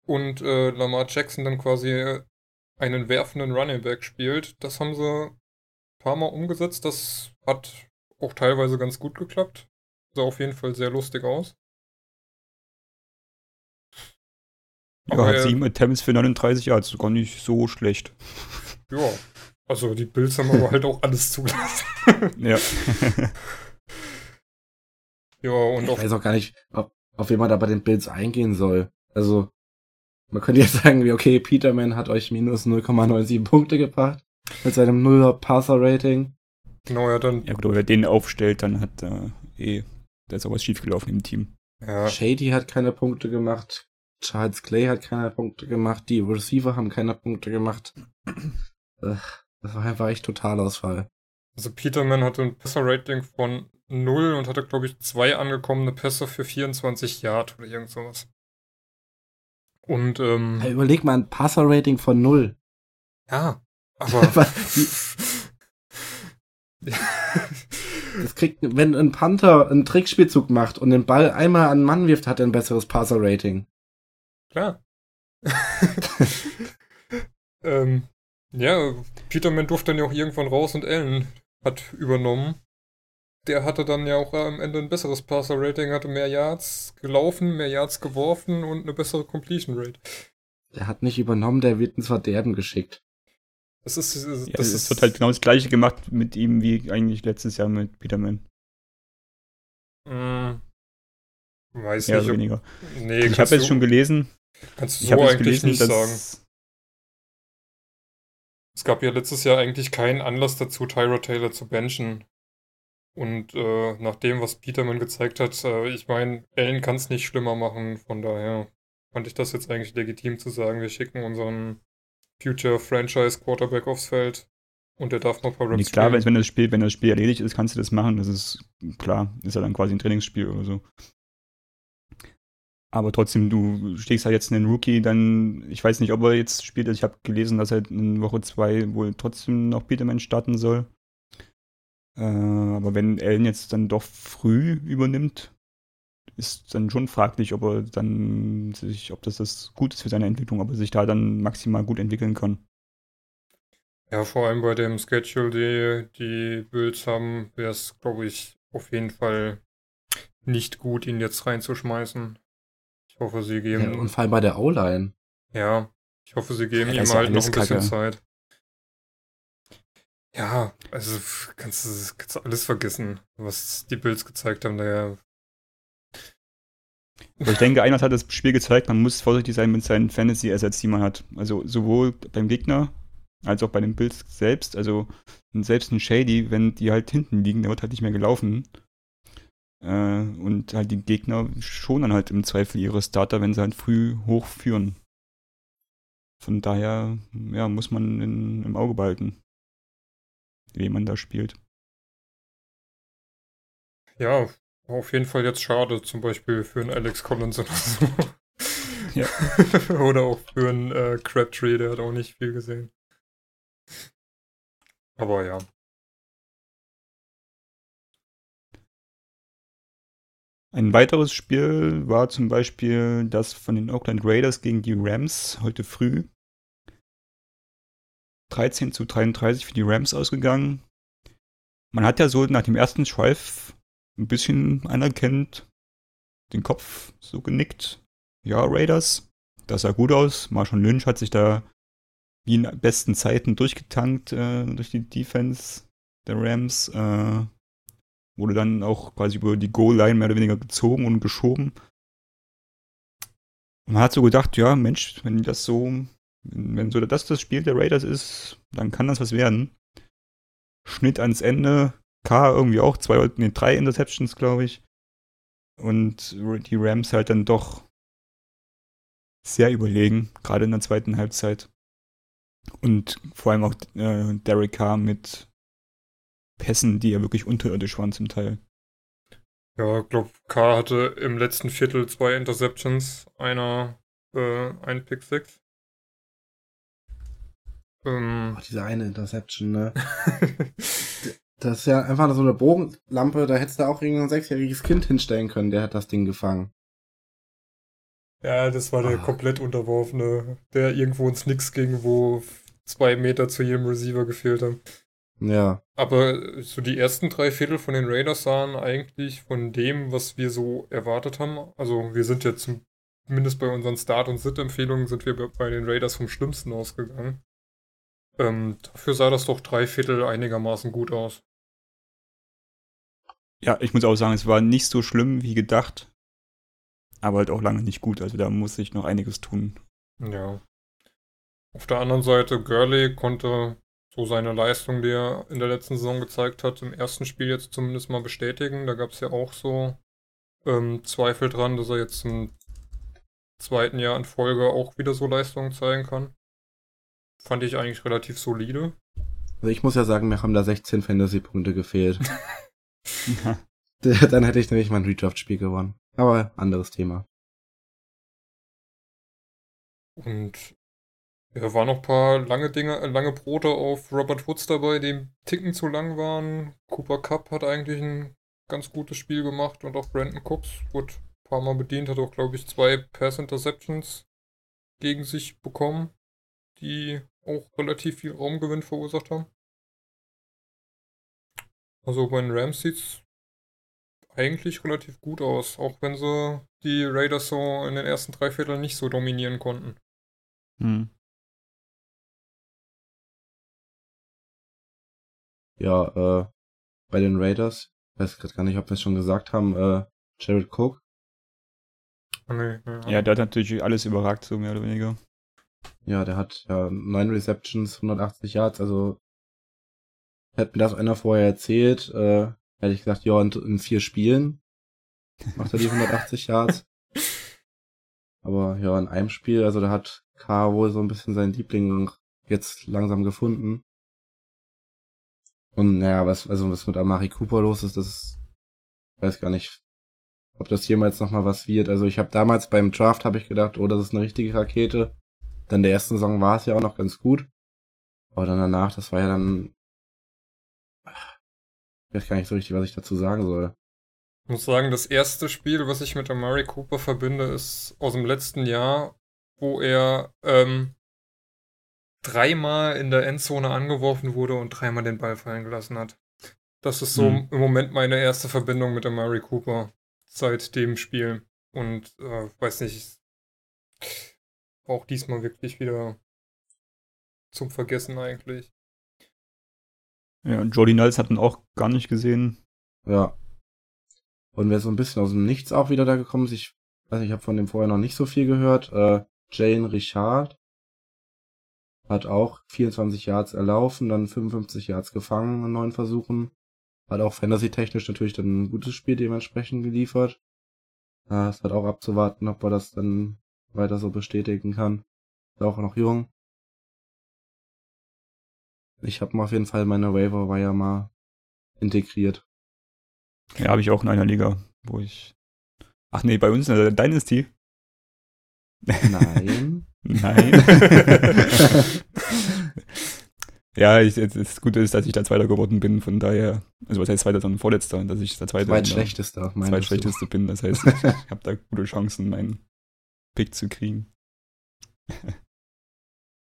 [SPEAKER 2] Und äh, Lamar Jackson dann quasi äh, einen werfenden Running Back spielt. Das haben sie ein paar Mal umgesetzt. Das hat auch teilweise ganz gut geklappt. Sah auf jeden Fall sehr lustig aus.
[SPEAKER 1] Ja,
[SPEAKER 2] Aber
[SPEAKER 1] hat sieben Attempts für 39 Yards, gar nicht so schlecht.
[SPEAKER 2] Ja. Also die Bills haben aber halt auch alles zugelassen.
[SPEAKER 1] Ja.
[SPEAKER 2] Ja, und
[SPEAKER 3] ich
[SPEAKER 2] auf,
[SPEAKER 3] weiß auch gar nicht, ob, auf wen man da bei den Bills eingehen soll. Also, man könnte jetzt sagen, wie, okay, Peterman hat euch minus 0,97 Punkte gebracht mit seinem 0er Passer-Rating.
[SPEAKER 2] genau, ja, dann,
[SPEAKER 1] Ja gut, aber wer den aufstellt, dann hat äh, eh, da ist auch was schiefgelaufen im Team.
[SPEAKER 2] ja,
[SPEAKER 3] Shady hat keine Punkte gemacht. Charles Clay hat keine Punkte gemacht. Die Receiver haben keine Punkte gemacht. Das war einfach echt Totalausfall.
[SPEAKER 2] also Peterman hatte ein Passer-Rating von 0 und hatte, glaube ich, zwei angekommene Pässe für 24 Yard oder irgend sowas. Und, ähm,
[SPEAKER 3] Hey, überleg mal ein Passer-Rating von 0.
[SPEAKER 2] ja, aber,
[SPEAKER 3] Das kriegt, wenn ein Panther einen Trickspielzug macht und den Ball einmal an den Mann wirft, hat er ein besseres Passer-Rating.
[SPEAKER 2] Klar. ähm, ja, Peterman durfte dann ja auch irgendwann raus und Allen hat übernommen. Der hatte dann ja auch am Ende ein besseres Passer-Rating, hatte mehr Yards gelaufen, mehr Yards geworfen und eine bessere Completion-Rate.
[SPEAKER 3] Der hat nicht übernommen, der wird ins Verderben geschickt.
[SPEAKER 2] Das ist, das
[SPEAKER 1] Ja, es
[SPEAKER 2] ist
[SPEAKER 1] wird halt genau das gleiche gemacht mit ihm wie eigentlich letztes Jahr mit Peterman.
[SPEAKER 2] Mm, weiß
[SPEAKER 1] Mehr
[SPEAKER 2] nicht,
[SPEAKER 1] oder
[SPEAKER 2] ob,
[SPEAKER 1] weniger.
[SPEAKER 2] nee,
[SPEAKER 1] ich habe jetzt schon gelesen,
[SPEAKER 2] kannst du so eigentlich
[SPEAKER 1] gelesen,
[SPEAKER 2] nicht sagen. Es gab ja letztes Jahr eigentlich keinen Anlass dazu, Tyra Taylor zu benchen. Und äh, nach dem, was Peterman gezeigt hat, äh, ich meine, Allen kann es nicht schlimmer machen. Von daher fand ich das jetzt eigentlich legitim zu sagen, wir schicken unseren Future Franchise Quarterback aufs Feld und der darf noch ein paar
[SPEAKER 1] Nee,
[SPEAKER 2] Reps
[SPEAKER 1] klar, wenn,
[SPEAKER 2] spielen.
[SPEAKER 1] wenn das Spiel, wenn das Spiel erledigt ist, kannst du das machen. Das ist klar, ist ja dann quasi ein Trainingsspiel oder so. Aber trotzdem, du stehst halt jetzt einen Rookie, dann, ich weiß nicht, ob er jetzt spielt. Also Ich habe gelesen, dass er in Woche 2 wohl trotzdem noch Peterman starten soll. Äh, aber wenn Allen jetzt dann doch früh übernimmt, ist dann schon fraglich, ob er dann sich, ob das das gut ist für seine Entwicklung, ob er sich da dann maximal gut entwickeln kann.
[SPEAKER 2] Ja, vor allem bei dem Schedule, die die Bills haben, wäre es, glaube ich, auf jeden Fall nicht gut, ihn jetzt reinzuschmeißen. Ich hoffe, sie
[SPEAKER 3] Ja,
[SPEAKER 2] geben.
[SPEAKER 3] und vor allem bei der O-Line.
[SPEAKER 2] Ja, ich hoffe, sie geben
[SPEAKER 1] Ja,
[SPEAKER 2] ihm
[SPEAKER 1] ja
[SPEAKER 2] halt noch ein bisschen
[SPEAKER 1] Kacke.
[SPEAKER 2] Zeit. Ja, also pf, kannst du kannst du alles vergessen, was die Bills gezeigt haben. Daher,
[SPEAKER 1] Aber ich denke, einer hat das Spiel gezeigt, man muss vorsichtig sein mit seinen Fantasy-Assets, die man hat. Also sowohl beim Gegner als auch bei den Bills selbst. Also selbst ein Shady, wenn die halt hinten liegen, der wird halt nicht mehr gelaufen. Äh, und halt die Gegner schonen halt im Zweifel ihre Starter, wenn sie halt früh hochführen. Von daher, ja, muss man in, im Auge behalten, wie man da spielt.
[SPEAKER 2] ja, auf jeden Fall jetzt schade, zum Beispiel für einen Alex Collins oder so.
[SPEAKER 1] Ja.
[SPEAKER 2] oder auch für einen äh, Crabtree, der hat auch nicht viel gesehen. Aber ja.
[SPEAKER 1] Ein weiteres Spiel war zum Beispiel das von den Oakland Raiders gegen die Rams heute früh. 13 zu 33 für die Rams ausgegangen. Man hat ja so nach dem ersten Drive ein bisschen anerkennt, den Kopf so genickt. Ja, Raiders, das sah gut aus. Marshall Lynch hat sich da wie in besten Zeiten durchgetankt äh, durch die Defense der Rams. Äh, wurde dann auch quasi über die Goal-Line mehr oder weniger gezogen und geschoben. Und man hat so gedacht, ja, Mensch, wenn das so, wenn so das das Spiel der Raiders ist, dann kann das was werden. Schnitt ans Ende, K irgendwie auch zwei, nee, drei Interceptions, glaube ich. Und die Rams halt dann doch sehr überlegen, gerade in der zweiten Halbzeit. Und vor allem auch äh, Derek Carr mit Pässen, die ja wirklich unterirdisch waren zum Teil.
[SPEAKER 2] Ja, ich glaube, K hatte im letzten Viertel zwei Interceptions, einer, äh, ein Pick Six. Ähm,
[SPEAKER 3] Ach, diese eine Interception, ne? Das ist ja einfach so eine Bogenlampe, da hättest du auch irgendein sechsjähriges Kind hinstellen können, der hat das Ding gefangen.
[SPEAKER 2] ja, das war der
[SPEAKER 3] Ah.
[SPEAKER 2] komplett unterworfene, der irgendwo ins Nix ging, wo zwei Meter zu jedem Receiver gefehlt haben.
[SPEAKER 3] Ja.
[SPEAKER 2] Aber so die ersten drei Viertel von den Raiders sahen eigentlich von dem, was wir so erwartet haben. Also wir sind ja zum, zumindest bei unseren Start- und Sit-Empfehlungen sind wir bei- bei den Raiders vom Schlimmsten ausgegangen. Ähm, dafür sah das doch drei Viertel einigermaßen gut aus.
[SPEAKER 1] Ja, ich muss auch sagen, es war nicht so schlimm wie gedacht, aber halt auch lange nicht gut. Also da muss ich noch einiges tun.
[SPEAKER 2] Ja. Auf der anderen Seite, Gurley konnte so seine Leistung, die er in der letzten Saison gezeigt hat, im ersten Spiel jetzt zumindest mal bestätigen. Da gab es ja auch so ähm, Zweifel dran, dass er jetzt im zweiten Jahr in Folge auch wieder so Leistungen zeigen kann. Fand ich eigentlich relativ solide.
[SPEAKER 3] Also ich muss ja sagen, mir haben da 16 Fantasy-Punkte gefehlt. Dann hätte ich nämlich mein Redraft-Spiel gewonnen. Aber anderes Thema.
[SPEAKER 2] Und ja, waren noch ein paar lange Dinge, äh, lange Brote auf Robert Woods dabei, die einen Ticken zu lang waren. Cooper Cup hat eigentlich ein ganz gutes Spiel gemacht und auch Brandon Cooks wurde ein paar Mal bedient, hat auch, glaube ich, zwei Pass-Interceptions gegen sich bekommen, die auch relativ viel Raumgewinn verursacht haben. Also bei den Rams sieht's eigentlich relativ gut aus, auch wenn sie die Raiders so in den ersten drei Vierteln nicht so dominieren konnten.
[SPEAKER 1] Hm.
[SPEAKER 3] Ja, äh, bei den Raiders, weiß gerade gar nicht, ob wir es schon gesagt haben, äh, Jared Cook.
[SPEAKER 2] Nee, nee,
[SPEAKER 1] Ja, der hat natürlich alles überragt, so mehr oder weniger.
[SPEAKER 3] Ja, der hat ja neun Receptions, 180 Yards, also hätte mir das einer vorher erzählt, äh, hätte ich gesagt, ja, in, in vier Spielen macht er die 180 Yards. Aber ja, in einem Spiel, also da hat K wohl so ein bisschen seinen Liebling jetzt langsam gefunden. Und naja, was, also was mit Amari Cooper los ist, das weiß gar nicht, ob das jemals nochmal was wird. Also ich habe damals beim Draft habe ich gedacht, oh, das ist eine richtige Rakete. Dann der ersten Saison war es ja auch noch ganz gut. Aber dann danach, das war ja dann. Ich weiß gar nicht so richtig, was ich dazu sagen soll.
[SPEAKER 2] Ich muss sagen, das erste Spiel, was ich mit Amari Cooper verbinde, ist aus dem letzten Jahr, wo er ähm, dreimal in der Endzone angeworfen wurde und dreimal den Ball fallen gelassen hat. Das ist so
[SPEAKER 1] Hm.
[SPEAKER 2] im Moment meine erste Verbindung mit Amari Cooper seit dem Spiel. Und äh, weiß nicht, auch diesmal wirklich wieder zum Vergessen eigentlich.
[SPEAKER 1] Ja, und Jordy Niles hat ihn auch gar nicht gesehen.
[SPEAKER 3] Ja. Und wer so ein bisschen aus dem Nichts auch wieder da gekommen ist, ich weiß nicht, ich habe von dem vorher noch nicht so viel gehört. Äh, Jane Richard hat auch 24 Yards erlaufen, dann 55 Yards gefangen in neun Versuchen. Hat auch fantasy-technisch natürlich dann ein gutes Spiel dementsprechend geliefert. Äh, es hat auch abzuwarten, ob er das dann weiter so bestätigen kann. Ist auch noch jung. Ich habe auf jeden Fall meine Waiver Wire mal integriert.
[SPEAKER 1] Ja, habe ich auch in einer Liga, wo ich. Ach nee, bei uns in der Dynasty.
[SPEAKER 3] Nein.
[SPEAKER 1] Nein. ja, ich, jetzt, das Gute ist, dass ich da Zweiter geworden bin, von daher, also was heißt Zweiter, sondern Vorletzter, dass ich der Zweite
[SPEAKER 3] Zweitschlechtester, du?
[SPEAKER 1] Zweitschlechteste bin. Das heißt, ich, ich habe da gute Chancen, meinen Pick zu kriegen.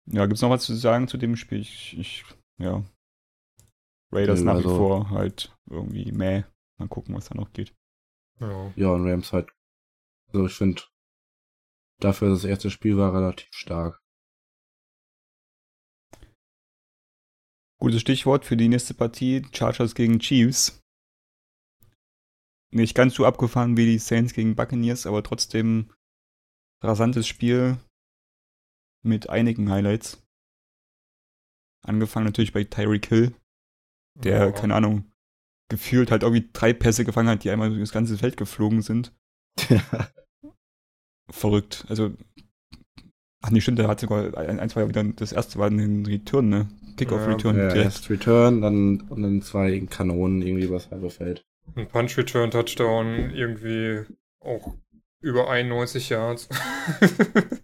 [SPEAKER 1] ja, gibt's noch was zu sagen zu dem Spiel? Ich, ich ja. Raiders
[SPEAKER 3] Nö,
[SPEAKER 1] nach wie
[SPEAKER 3] also-
[SPEAKER 1] vor halt irgendwie meh. Mal gucken, was da noch geht.
[SPEAKER 2] Ja.
[SPEAKER 3] Ja, und Rams halt. Also ich finde, dafür das erste Spiel war relativ stark.
[SPEAKER 1] Gutes Stichwort für die nächste Partie: Chargers gegen Chiefs. Nicht ganz so abgefahren wie die Saints gegen Buccaneers, aber trotzdem rasantes Spiel mit einigen Highlights. Angefangen natürlich bei Tyreek Hill, der,
[SPEAKER 2] Ja.
[SPEAKER 1] keine Ahnung, gefühlt halt irgendwie drei Pässe gefangen hat, die einmal durch das ganze Feld geflogen sind. Verrückt. Also, ach nee, stimmt, der hat sogar ein, ein zwei wieder, das erste war ein Return, ne? Kickoff-Return.
[SPEAKER 3] ja, erst Return, dann und dann zwei Kanonen irgendwie übers halbe Feld.
[SPEAKER 2] Ein Punch-Return-Touchdown, irgendwie auch über 91 Yards.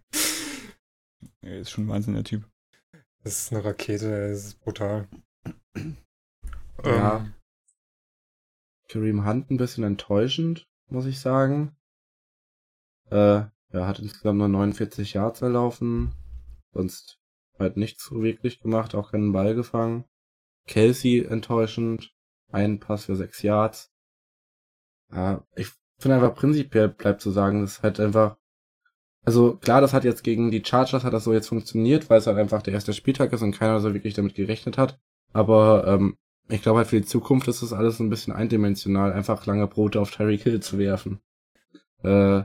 [SPEAKER 1] Er ist schon ein Wahnsinn, der Typ.
[SPEAKER 2] Das ist eine Rakete, das ist brutal.
[SPEAKER 3] Ja.
[SPEAKER 2] Ähm,
[SPEAKER 3] Kareem Hunt ein bisschen enttäuschend, muss ich sagen. Äh, er hat insgesamt nur 49 Yards erlaufen. Sonst halt nichts wirklich gemacht, auch keinen Ball gefangen. Kelsey enttäuschend. Ein Pass für 6 Yards. Ja, ich finde einfach prinzipiell bleibt zu sagen, das ist halt einfach. Also klar, das hat jetzt gegen die Chargers hat das so jetzt funktioniert, weil es halt einfach der erste Spieltag ist und keiner so wirklich damit gerechnet hat. Aber ähm, ich glaube halt für die Zukunft ist das alles ein bisschen eindimensional, einfach lange Brote auf Terry Kill zu werfen. Äh,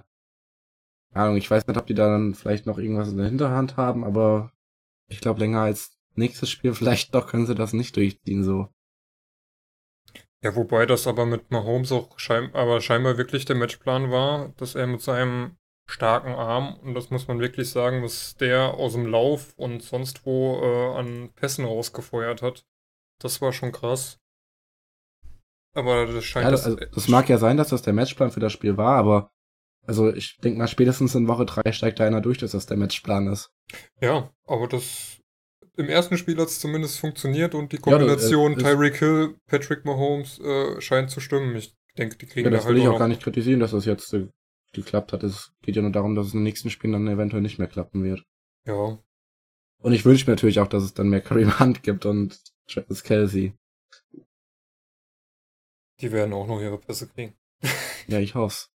[SPEAKER 3] Ahnung, ich weiß nicht, ob die da dann vielleicht noch irgendwas in der Hinterhand haben, aber ich glaube länger als nächstes Spiel vielleicht doch können sie das nicht durchziehen so.
[SPEAKER 2] Ja, wobei das aber mit Mahomes auch schein aber scheinbar wirklich der Matchplan war, dass er mit seinem starken Arm, und das muss man wirklich sagen, was der aus dem Lauf und sonst wo äh, an Pässen rausgefeuert hat. Das war schon krass. Aber das scheint
[SPEAKER 3] Ja,
[SPEAKER 2] das,
[SPEAKER 3] also, das mag ja sein, dass das der Matchplan für das Spiel war, aber also ich denke mal, spätestens in Woche drei steigt da einer durch, dass das der Matchplan ist.
[SPEAKER 2] Ja, aber das im ersten Spiel hat es zumindest funktioniert und die
[SPEAKER 3] Ja,
[SPEAKER 2] Kombination
[SPEAKER 3] ist-
[SPEAKER 2] Tyreek Hill, Patrick Mahomes äh, scheint zu stimmen. Ich denke, die kriegen
[SPEAKER 3] Ja,
[SPEAKER 2] da
[SPEAKER 3] das
[SPEAKER 2] halt
[SPEAKER 3] will ich auch gar nicht kritisieren, dass das jetzt äh, geklappt hat. Es geht ja nur darum, dass es in den nächsten Spielen dann eventuell nicht mehr klappen wird.
[SPEAKER 2] Ja,
[SPEAKER 3] Und ich wünsche mir natürlich auch, dass es dann mehr Kareem Hunt gibt und Travis Kelsey.
[SPEAKER 2] die werden auch noch ihre Pässe kriegen.
[SPEAKER 3] Ja, ich hoff's.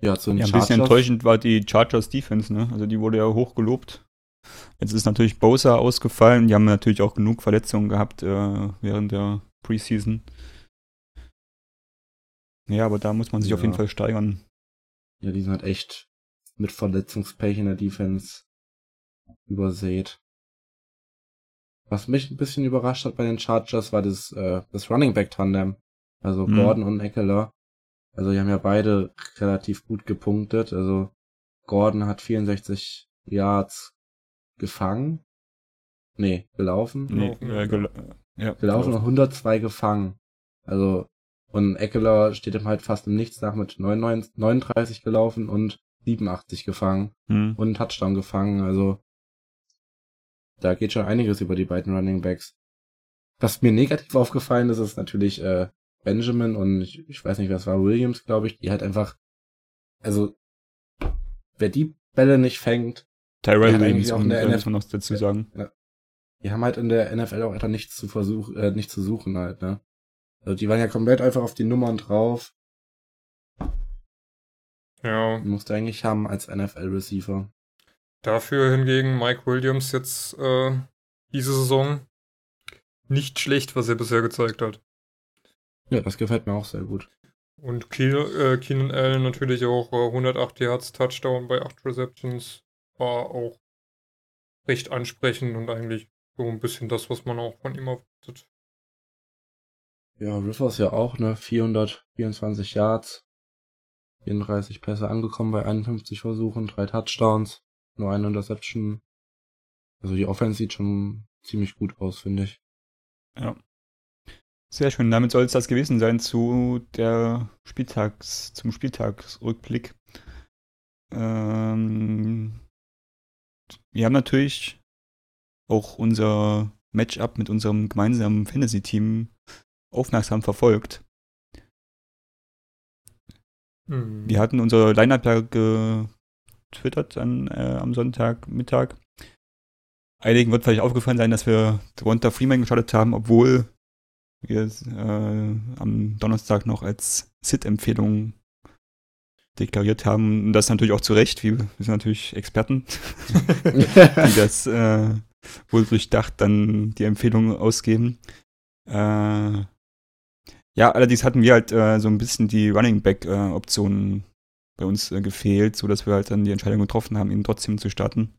[SPEAKER 3] Ja, zu den
[SPEAKER 1] Ja, ein bisschen enttäuschend war die Chargers Defense, ne? Also die wurde ja hoch gelobt. Jetzt ist natürlich Bosa ausgefallen. Die haben natürlich auch genug Verletzungen gehabt äh, während der Preseason. Ja, aber da muss man sich auf
[SPEAKER 3] Ja.
[SPEAKER 1] jeden Fall steigern.
[SPEAKER 3] Ja, die sind halt echt mit Verletzungspech in der Defense übersät. Was mich ein bisschen überrascht hat bei den Chargers war das, äh, das Running Back Tandem. Also
[SPEAKER 1] Mhm.
[SPEAKER 3] Gordon und Eckler. Also die haben ja beide relativ gut gepunktet. Also Gordon hat 64 Yards gefangen. Nee, gelaufen.
[SPEAKER 1] Nee,
[SPEAKER 2] Gelaufen,
[SPEAKER 1] äh, gel ja,
[SPEAKER 3] gelaufen und 102 gefangen. Also, und Eckler steht ihm halt fast im Nichts nach mit 99 39 gelaufen und 87 gefangen
[SPEAKER 1] Hm.
[SPEAKER 3] und einen Touchdown gefangen. Also, da geht schon einiges über die beiden Running Backs. Was mir negativ aufgefallen ist, ist natürlich äh, Benjamin und ich, ich weiß nicht, wer es war, Williams, glaube ich, die halt einfach, also, wer die Bälle nicht fängt,
[SPEAKER 1] Tyrell
[SPEAKER 3] Ja,
[SPEAKER 1] Williams
[SPEAKER 3] eigentlich auch in der
[SPEAKER 1] muss man noch dazu sagen.
[SPEAKER 3] die haben halt in der NFL auch einfach nichts zu versuchen, äh, nichts zu suchen halt, ne? Also die waren ja komplett einfach auf die Nummern drauf.
[SPEAKER 2] Ja,
[SPEAKER 3] Die musste eigentlich haben als NFL-Receiver.
[SPEAKER 2] dafür hingegen Mike Williams jetzt äh, diese Saison nicht schlecht, was er bisher gezeigt hat.
[SPEAKER 3] Ja, das gefällt mir auch sehr gut.
[SPEAKER 2] Und Keen, äh, Keenan Allen natürlich auch äh, 108 Yards Touchdown bei 8 Receptions war auch recht ansprechend und eigentlich so ein bisschen das, was man auch von ihm erwartet.
[SPEAKER 3] Ja, Rivers ja auch, ne? 424 Yards. 34 Pässe angekommen bei 51 Versuchen, drei Touchdowns, nur eine Interception. Also die Offense sieht schon ziemlich gut aus, finde ich.
[SPEAKER 1] Sehr schön. Damit soll es das gewesen sein zu der Spieltags, zum Spieltagsrückblick. Ähm, wir haben natürlich auch unser Matchup mit unserem gemeinsamen Fantasy-Team aufmerksam verfolgt.
[SPEAKER 2] Mhm.
[SPEAKER 1] Wir hatten unser Line-Up ja getwittert an, äh, am Sonntagmittag. Einigen wird vielleicht aufgefallen sein, dass wir Devonta Freeman gestartet haben, obwohl wir äh, am Donnerstag noch als Sit-Empfehlung deklariert haben. Und das natürlich auch zu Recht, wie wir sind natürlich Experten, die das äh, wohl durchdacht dann die Empfehlung ausgeben. Äh, ja, allerdings hatten wir halt äh, so ein bisschen die Running Back äh, Optionen bei uns äh, gefehlt, so dass wir halt dann die Entscheidung getroffen haben, ihn trotzdem zu starten.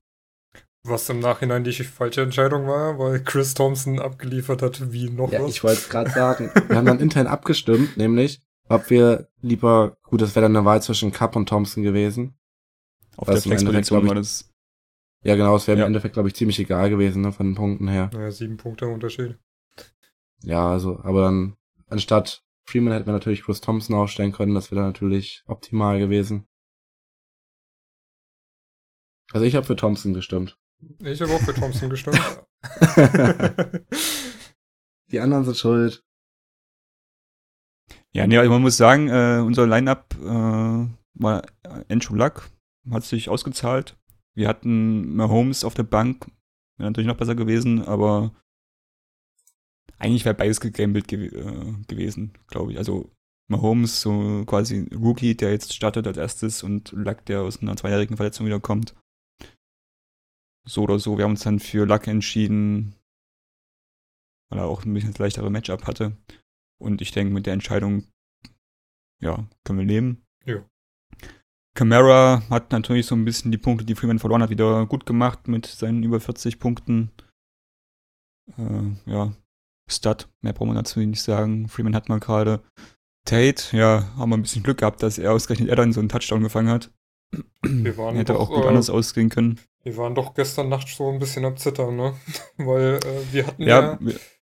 [SPEAKER 2] Was im Nachhinein die falsche Entscheidung war, weil Chris Thompson abgeliefert hat wie noch
[SPEAKER 3] Ja,
[SPEAKER 2] was.
[SPEAKER 3] ich wollte es gerade sagen. Wir haben dann intern abgestimmt, nämlich, ob wir lieber, gut, das wäre dann eine Wahl zwischen Cup und Thompson gewesen.
[SPEAKER 1] Auf
[SPEAKER 3] Was
[SPEAKER 1] der Flexposition war das.
[SPEAKER 3] Ja, genau, es wäre
[SPEAKER 1] Ja.
[SPEAKER 3] im Endeffekt, glaube ich, ziemlich egal gewesen, ne, von den Punkten her.
[SPEAKER 2] Naja, sieben Punkte Unterschied.
[SPEAKER 3] Ja, also, aber dann, anstatt Freeman hätten wir natürlich Chris Thompson aufstellen können, das wäre dann natürlich optimal gewesen. Also ich habe für Thompson gestimmt.
[SPEAKER 2] Ich habe auch für Thompson gestimmt.
[SPEAKER 3] Die anderen sind schuld.
[SPEAKER 1] Ja, nee, also man muss sagen, äh, unser Line-Up äh, war Andrew Luck, hat sich ausgezahlt. Wir hatten Mahomes auf der Bank, wäre natürlich noch besser gewesen, aber eigentlich wäre beides gegambelt gew äh, gewesen, glaube ich. Also Mahomes, so quasi Rookie, der jetzt startet als erstes und Luck, der aus einer zweijährigen Verletzung wiederkommt. So oder so, wir haben uns dann für Luck entschieden. weil er auch ein bisschen das leichtere Matchup hatte. Und ich denke, mit der Entscheidung, ja, können wir leben.
[SPEAKER 2] Ja.
[SPEAKER 1] Camara hat natürlich so ein bisschen die Punkte, die Freeman verloren hat, wieder gut gemacht mit seinen über 40 Punkten. Äh, ja, Stud, mehr brauchen wir dazu nicht sagen. Freeman hat mal gerade. Tate, ja, haben wir ein bisschen Glück gehabt, dass er ausgerechnet er dann so einen Touchdown gefangen hat.
[SPEAKER 2] Wir waren
[SPEAKER 1] Hätte
[SPEAKER 2] doch,
[SPEAKER 1] auch gut
[SPEAKER 2] äh,
[SPEAKER 1] anders ausgehen können.
[SPEAKER 2] Wir waren doch gestern Nacht so ein bisschen am Zittern, ne? Weil äh, wir hatten ja,
[SPEAKER 1] Ja,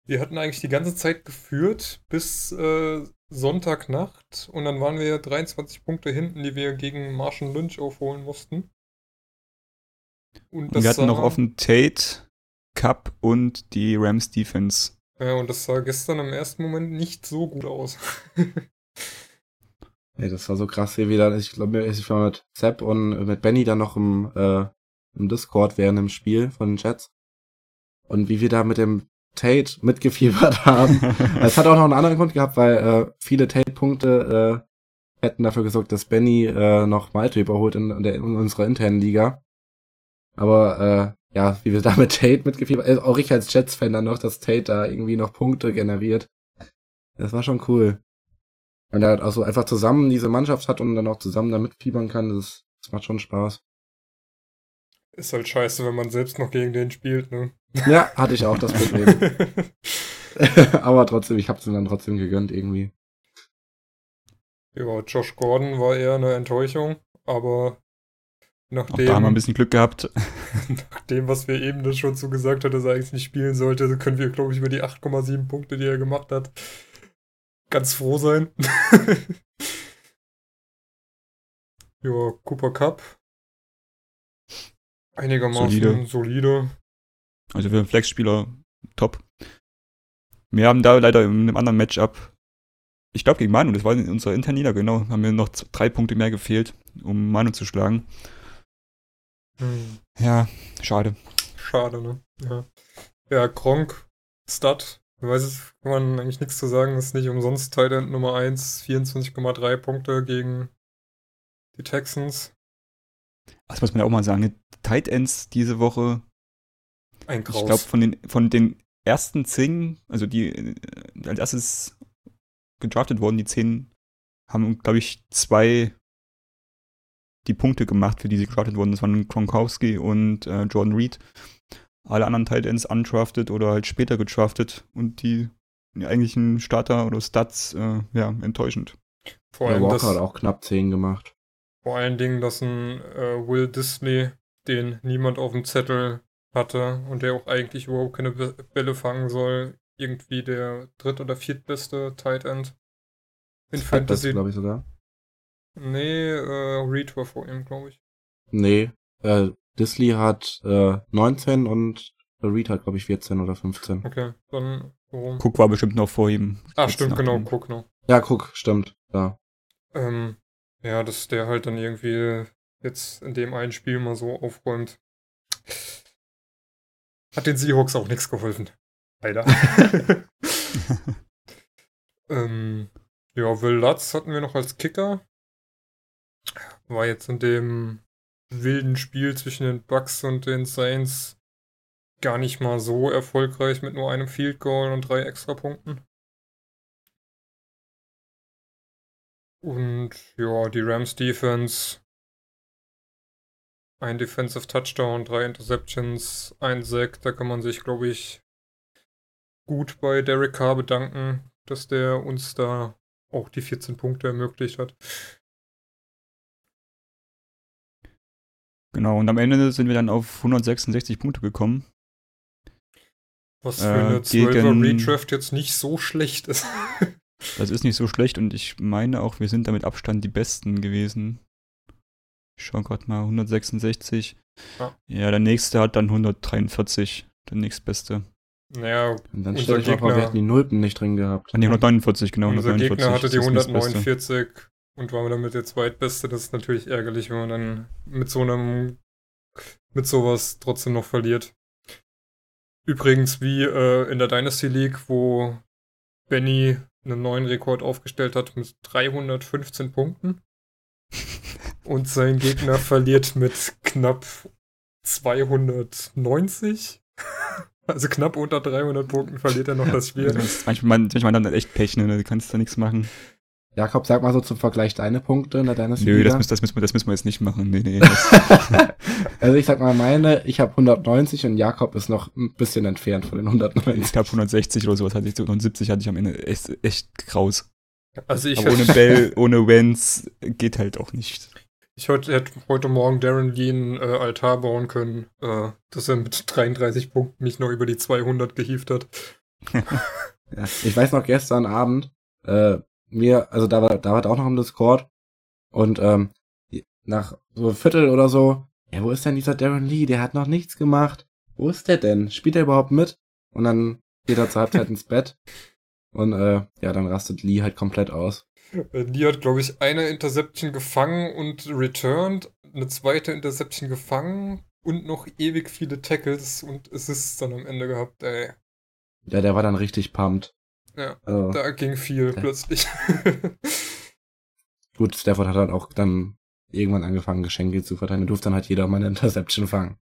[SPEAKER 1] wir-
[SPEAKER 2] hatten eigentlich die ganze Zeit geführt bis äh, Sonntagnacht und dann waren wir 23 Punkte hinten, die wir gegen Martian Lynch aufholen mussten.
[SPEAKER 1] und wir hatten noch offen Tate, Cup und die Rams Defense.
[SPEAKER 2] Ja, und das sah gestern im ersten Moment nicht so gut aus.
[SPEAKER 3] Ey, das war so krass, wie wir dann, ich glaube, ich war mit Sepp und mit Benny dann noch im, äh, im Discord während dem Spiel von den Chats. Und wie wir da mit dem Tate mitgefiebert haben. Es hat auch noch einen anderen Grund gehabt, weil äh, viele Tate-Punkte äh, hätten dafür gesorgt, dass Benny äh, noch Malte überholt in, in, der, in unserer internen Liga. Aber äh, ja, wie wir da mit Tate mitgefiebert, äh, auch ich als Jets-Fan dann noch, dass Tate da irgendwie noch Punkte generiert. Das war schon cool. Und er halt auch so einfach zusammen diese Mannschaft hat und dann auch zusammen da mitfiebern kann, das, das macht schon Spaß.
[SPEAKER 2] Ist halt scheiße, wenn man selbst noch gegen den spielt, ne?
[SPEAKER 3] Ja, hatte ich auch das Problem. Aber trotzdem, ich hab's ihm dann trotzdem gegönnt irgendwie.
[SPEAKER 2] ja, Josh Gordon war eher eine Enttäuschung, aber
[SPEAKER 1] Auch
[SPEAKER 2] nachdem,
[SPEAKER 1] da haben wir ein bisschen Glück gehabt.
[SPEAKER 2] nach dem, was wir eben das schon zugesagt hat, dass er eigentlich nicht spielen sollte, können wir, glaube ich, über die 8,7 Punkte, die er gemacht hat, ganz froh sein. ja, Cooper Cup. Einigermaßen
[SPEAKER 1] Solide.
[SPEAKER 2] solide.
[SPEAKER 1] Also für einen Flex-Spieler top. Wir haben da leider in einem anderen Matchup, ich glaube gegen Manu, das war in unserer internen Liga, genau, haben wir noch drei Punkte mehr gefehlt, um Manu zu schlagen.
[SPEAKER 2] Hm,
[SPEAKER 1] Ja, schade.
[SPEAKER 2] schade, ne? Ja, ja Gronk, Stud. Ich weiß es, kann man eigentlich nichts zu sagen, ist nicht umsonst Tight End Nummer 1, 24,3 Punkte gegen die Texans.
[SPEAKER 1] Das muss man ja auch mal sagen. Tight Ends diese Woche,
[SPEAKER 2] Ein
[SPEAKER 1] ich
[SPEAKER 2] Graus.
[SPEAKER 1] glaube von den, von den ersten zehn, also die äh, als erstes gedraftet wurden, die zehn, haben, glaube ich, zwei die Punkte gemacht, für die sie gedraftet wurden. Das waren Gronkowski und äh, Jordan Reed. Alle anderen Tight Ends undrafted oder halt später gedraftet und die, die eigentlichen Starter oder Stats, äh, ja, enttäuschend.
[SPEAKER 2] vor, allem
[SPEAKER 3] Walker
[SPEAKER 2] das,
[SPEAKER 3] hat auch knapp 10 gemacht.
[SPEAKER 2] Vor allen Dingen, dass ein äh, Will Disley, den niemand auf dem Zettel hatte und der auch eigentlich überhaupt keine Bälle fangen soll, irgendwie der dritt- oder viertbeste Tight End in Fantasy.
[SPEAKER 3] glaube ich sogar.
[SPEAKER 2] Nee, äh, Reed war vor ihm, glaube ich.
[SPEAKER 3] Nee, äh, Disley hat äh, 19 und Reed hat, glaube ich, 14 oder 15.
[SPEAKER 2] Okay, dann warum?
[SPEAKER 1] Cook war bestimmt noch vor ihm.
[SPEAKER 2] Ah, stimmt, genau, guck noch.
[SPEAKER 3] Ja, guck, stimmt. Ja.
[SPEAKER 2] Ähm, ja, dass der halt dann irgendwie jetzt in dem einen Spiel mal so aufräumt. Hat den Seahawks auch nichts geholfen. Leider. ähm, ja, Will Lutz hatten wir noch als Kicker. War jetzt in dem wilden Spiel zwischen den Bucks und den Saints gar nicht mal so erfolgreich mit nur einem Field Goal und drei Extrapunkten. Und ja, die Rams Defense. Ein Defensive Touchdown, drei Interceptions, ein Sack. Da kann man sich, glaube ich, gut bei Derek Carr bedanken, dass der uns da auch die 14 Punkte ermöglicht hat.
[SPEAKER 1] Genau, und am Ende sind wir dann auf 166 Punkte gekommen.
[SPEAKER 2] Was für
[SPEAKER 1] Äh,
[SPEAKER 2] eine 12er
[SPEAKER 1] gegen-
[SPEAKER 2] Redraft jetzt nicht so schlecht ist.
[SPEAKER 1] Das ist nicht so schlecht und ich meine auch, wir sind damit Abstand die Besten gewesen. Ich schau gerade mal, 166.
[SPEAKER 2] Ja.
[SPEAKER 1] Ja, der nächste hat dann 143, der nächstbeste.
[SPEAKER 2] naja,
[SPEAKER 3] Und dann
[SPEAKER 2] Unser
[SPEAKER 3] stell ich mal vor,
[SPEAKER 2] Gegner-
[SPEAKER 3] wir hätten die Nulpen nicht drin gehabt.
[SPEAKER 1] Ah, nee, 149, genau.
[SPEAKER 2] unser
[SPEAKER 1] 149
[SPEAKER 2] Gegner hatte die
[SPEAKER 1] ist das nächstbeste.
[SPEAKER 2] 149 und war damit der zweitbeste. Das ist natürlich ärgerlich, wenn man dann mit so einem, mit sowas trotzdem noch verliert. Übrigens wie äh, in der Dynasty League, wo Benny einen neuen Rekord aufgestellt hat mit 315 Punkten. Und sein Gegner verliert mit knapp 290. Also knapp unter 300 Punkten verliert er noch das Spiel.
[SPEAKER 1] Manchmal, manchmal dann echt Pech, ne? Du kannst da nichts machen.
[SPEAKER 3] Jakob, sag mal so zum Vergleich deine Punkte in der Dynasty.
[SPEAKER 1] Nö, das, müssen- das, müssen wir, das müssen wir jetzt nicht machen. Nee, nee.
[SPEAKER 3] Also ich sag mal meine, ich habe 190 und Jakob ist noch ein bisschen entfernt von den 190.
[SPEAKER 1] ich glaube 160 oder sowas hatte ich, 170 hatte ich am Ende. Echt, echt kraus.
[SPEAKER 2] Also ich
[SPEAKER 1] Aber ohne Bell, ohne Wenz geht halt auch nicht.
[SPEAKER 2] ich hätte, hätte heute Morgen Darren Lee einen äh, Altar bauen können, äh, dass er mit 33 Punkten mich noch über die 200 gehievt hat.
[SPEAKER 3] Ja, ich weiß noch gestern Abend, äh, mir, also da war, da war auch noch im Discord und ähm, nach so einem Viertel oder so, ja, wo ist denn dieser Darren Lee? Der hat noch nichts gemacht. Wo ist der denn? Spielt er überhaupt mit? Und dann geht er zur Halbzeit ins Bett und äh, ja, dann rastet Lee halt komplett aus.
[SPEAKER 2] Äh, Lee hat, glaube ich, eine Interception gefangen und returned, eine zweite Interception gefangen und noch ewig viele Tackles und Assists dann am Ende gehabt, ey.
[SPEAKER 3] Ja, der war dann richtig pumped.
[SPEAKER 2] Ja,
[SPEAKER 3] Also,
[SPEAKER 2] da ging viel plötzlich.
[SPEAKER 3] gut, Stafford hat dann auch dann irgendwann angefangen, Geschenke zu verteilen. Da durfte dann halt jeder mal eine Interception fangen.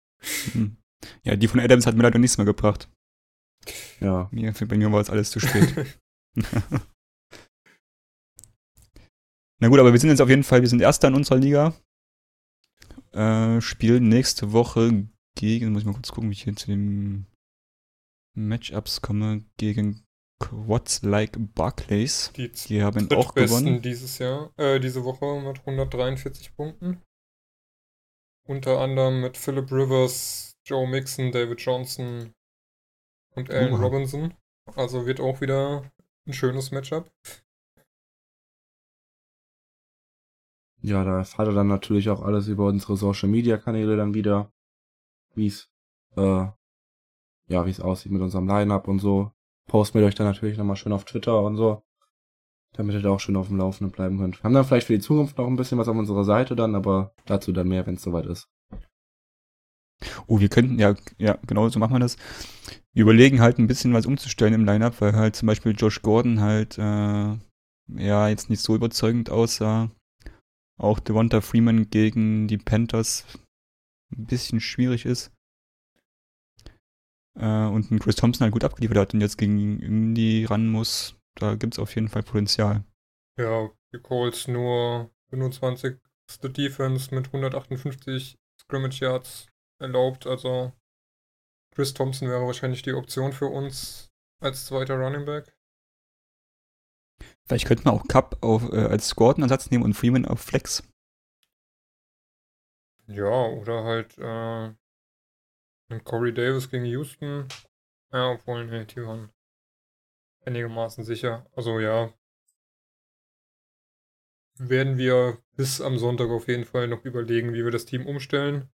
[SPEAKER 1] Hm. Ja, die von Adams hat mir leider nichts mehr gebracht.
[SPEAKER 3] Ja.
[SPEAKER 1] Mir, für, bei mir war es alles zu spät. Na gut, aber wir sind jetzt auf jeden Fall, wir sind Erster in unserer Liga. Äh, spielen nächste Woche gegen, muss ich mal kurz gucken, wie ich hier zu den Matchups komme, gegen Quads like Barclays.
[SPEAKER 2] Die
[SPEAKER 1] Die haben auch gewonnen.
[SPEAKER 2] dieses Jahr, äh, diese Woche mit 143 Punkten. Unter anderem mit Philip Rivers, Joe Mixon, David Johnson und Allen
[SPEAKER 1] Oha.
[SPEAKER 2] Robinson. Also wird auch wieder ein schönes Matchup.
[SPEAKER 3] Ja, da erfahrt ihr dann natürlich auch alles über unsere Social Media Kanäle dann wieder, wie es äh, ja, wie es aussieht mit unserem Line-up und so. Posten wir euch dann natürlich nochmal schön auf Twitter und so, damit ihr da auch schön auf dem Laufenden bleiben könnt. Wir haben dann vielleicht für die Zukunft noch ein bisschen was auf unserer Seite dann, aber dazu dann mehr, wenn es soweit ist.
[SPEAKER 1] Oh, wir könnten, ja, ja, genau so machen wir das. Wir überlegen halt ein bisschen was umzustellen im Lineup, weil halt zum Beispiel Josh Gordon halt, äh, ja, jetzt nicht so überzeugend aussah. Auch Devonta Freeman gegen die Panthers ein bisschen schwierig ist. Äh, und ein Chris Thompson halt gut abgeliefert hat und jetzt gegen Indy ran muss. Da gibt's auf jeden Fall Potenzial.
[SPEAKER 2] Ja, die Colts nur 25. Defense mit 158 Scrimmage Yards erlaubt. Also Chris Thompson wäre wahrscheinlich die Option für uns als zweiter Running Back.
[SPEAKER 1] Vielleicht könnten wir auch Cup auf, äh, als Gordon-Ersatz nehmen und Freeman auf Flex.
[SPEAKER 2] Ja, oder halt äh, ein Corey Davis gegen Houston. Ja, obwohl, nee, die waren einigermaßen sicher. Also ja. Werden wir bis am Sonntag auf jeden Fall noch überlegen, wie wir das Team umstellen.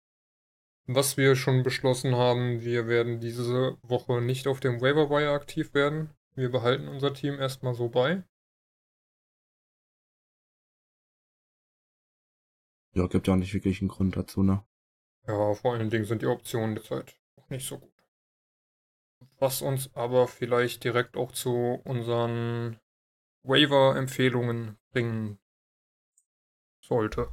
[SPEAKER 2] Was wir schon beschlossen haben, wir werden diese Woche nicht auf dem Waiver Wire aktiv werden. Wir behalten unser Team erstmal so bei.
[SPEAKER 3] Ja, gibt ja auch nicht wirklich einen Grund dazu, ne?
[SPEAKER 2] Ja, vor allen Dingen sind die Optionen derzeit auch nicht so gut. Was uns aber vielleicht direkt auch zu unseren Waiver-Empfehlungen bringen sollte.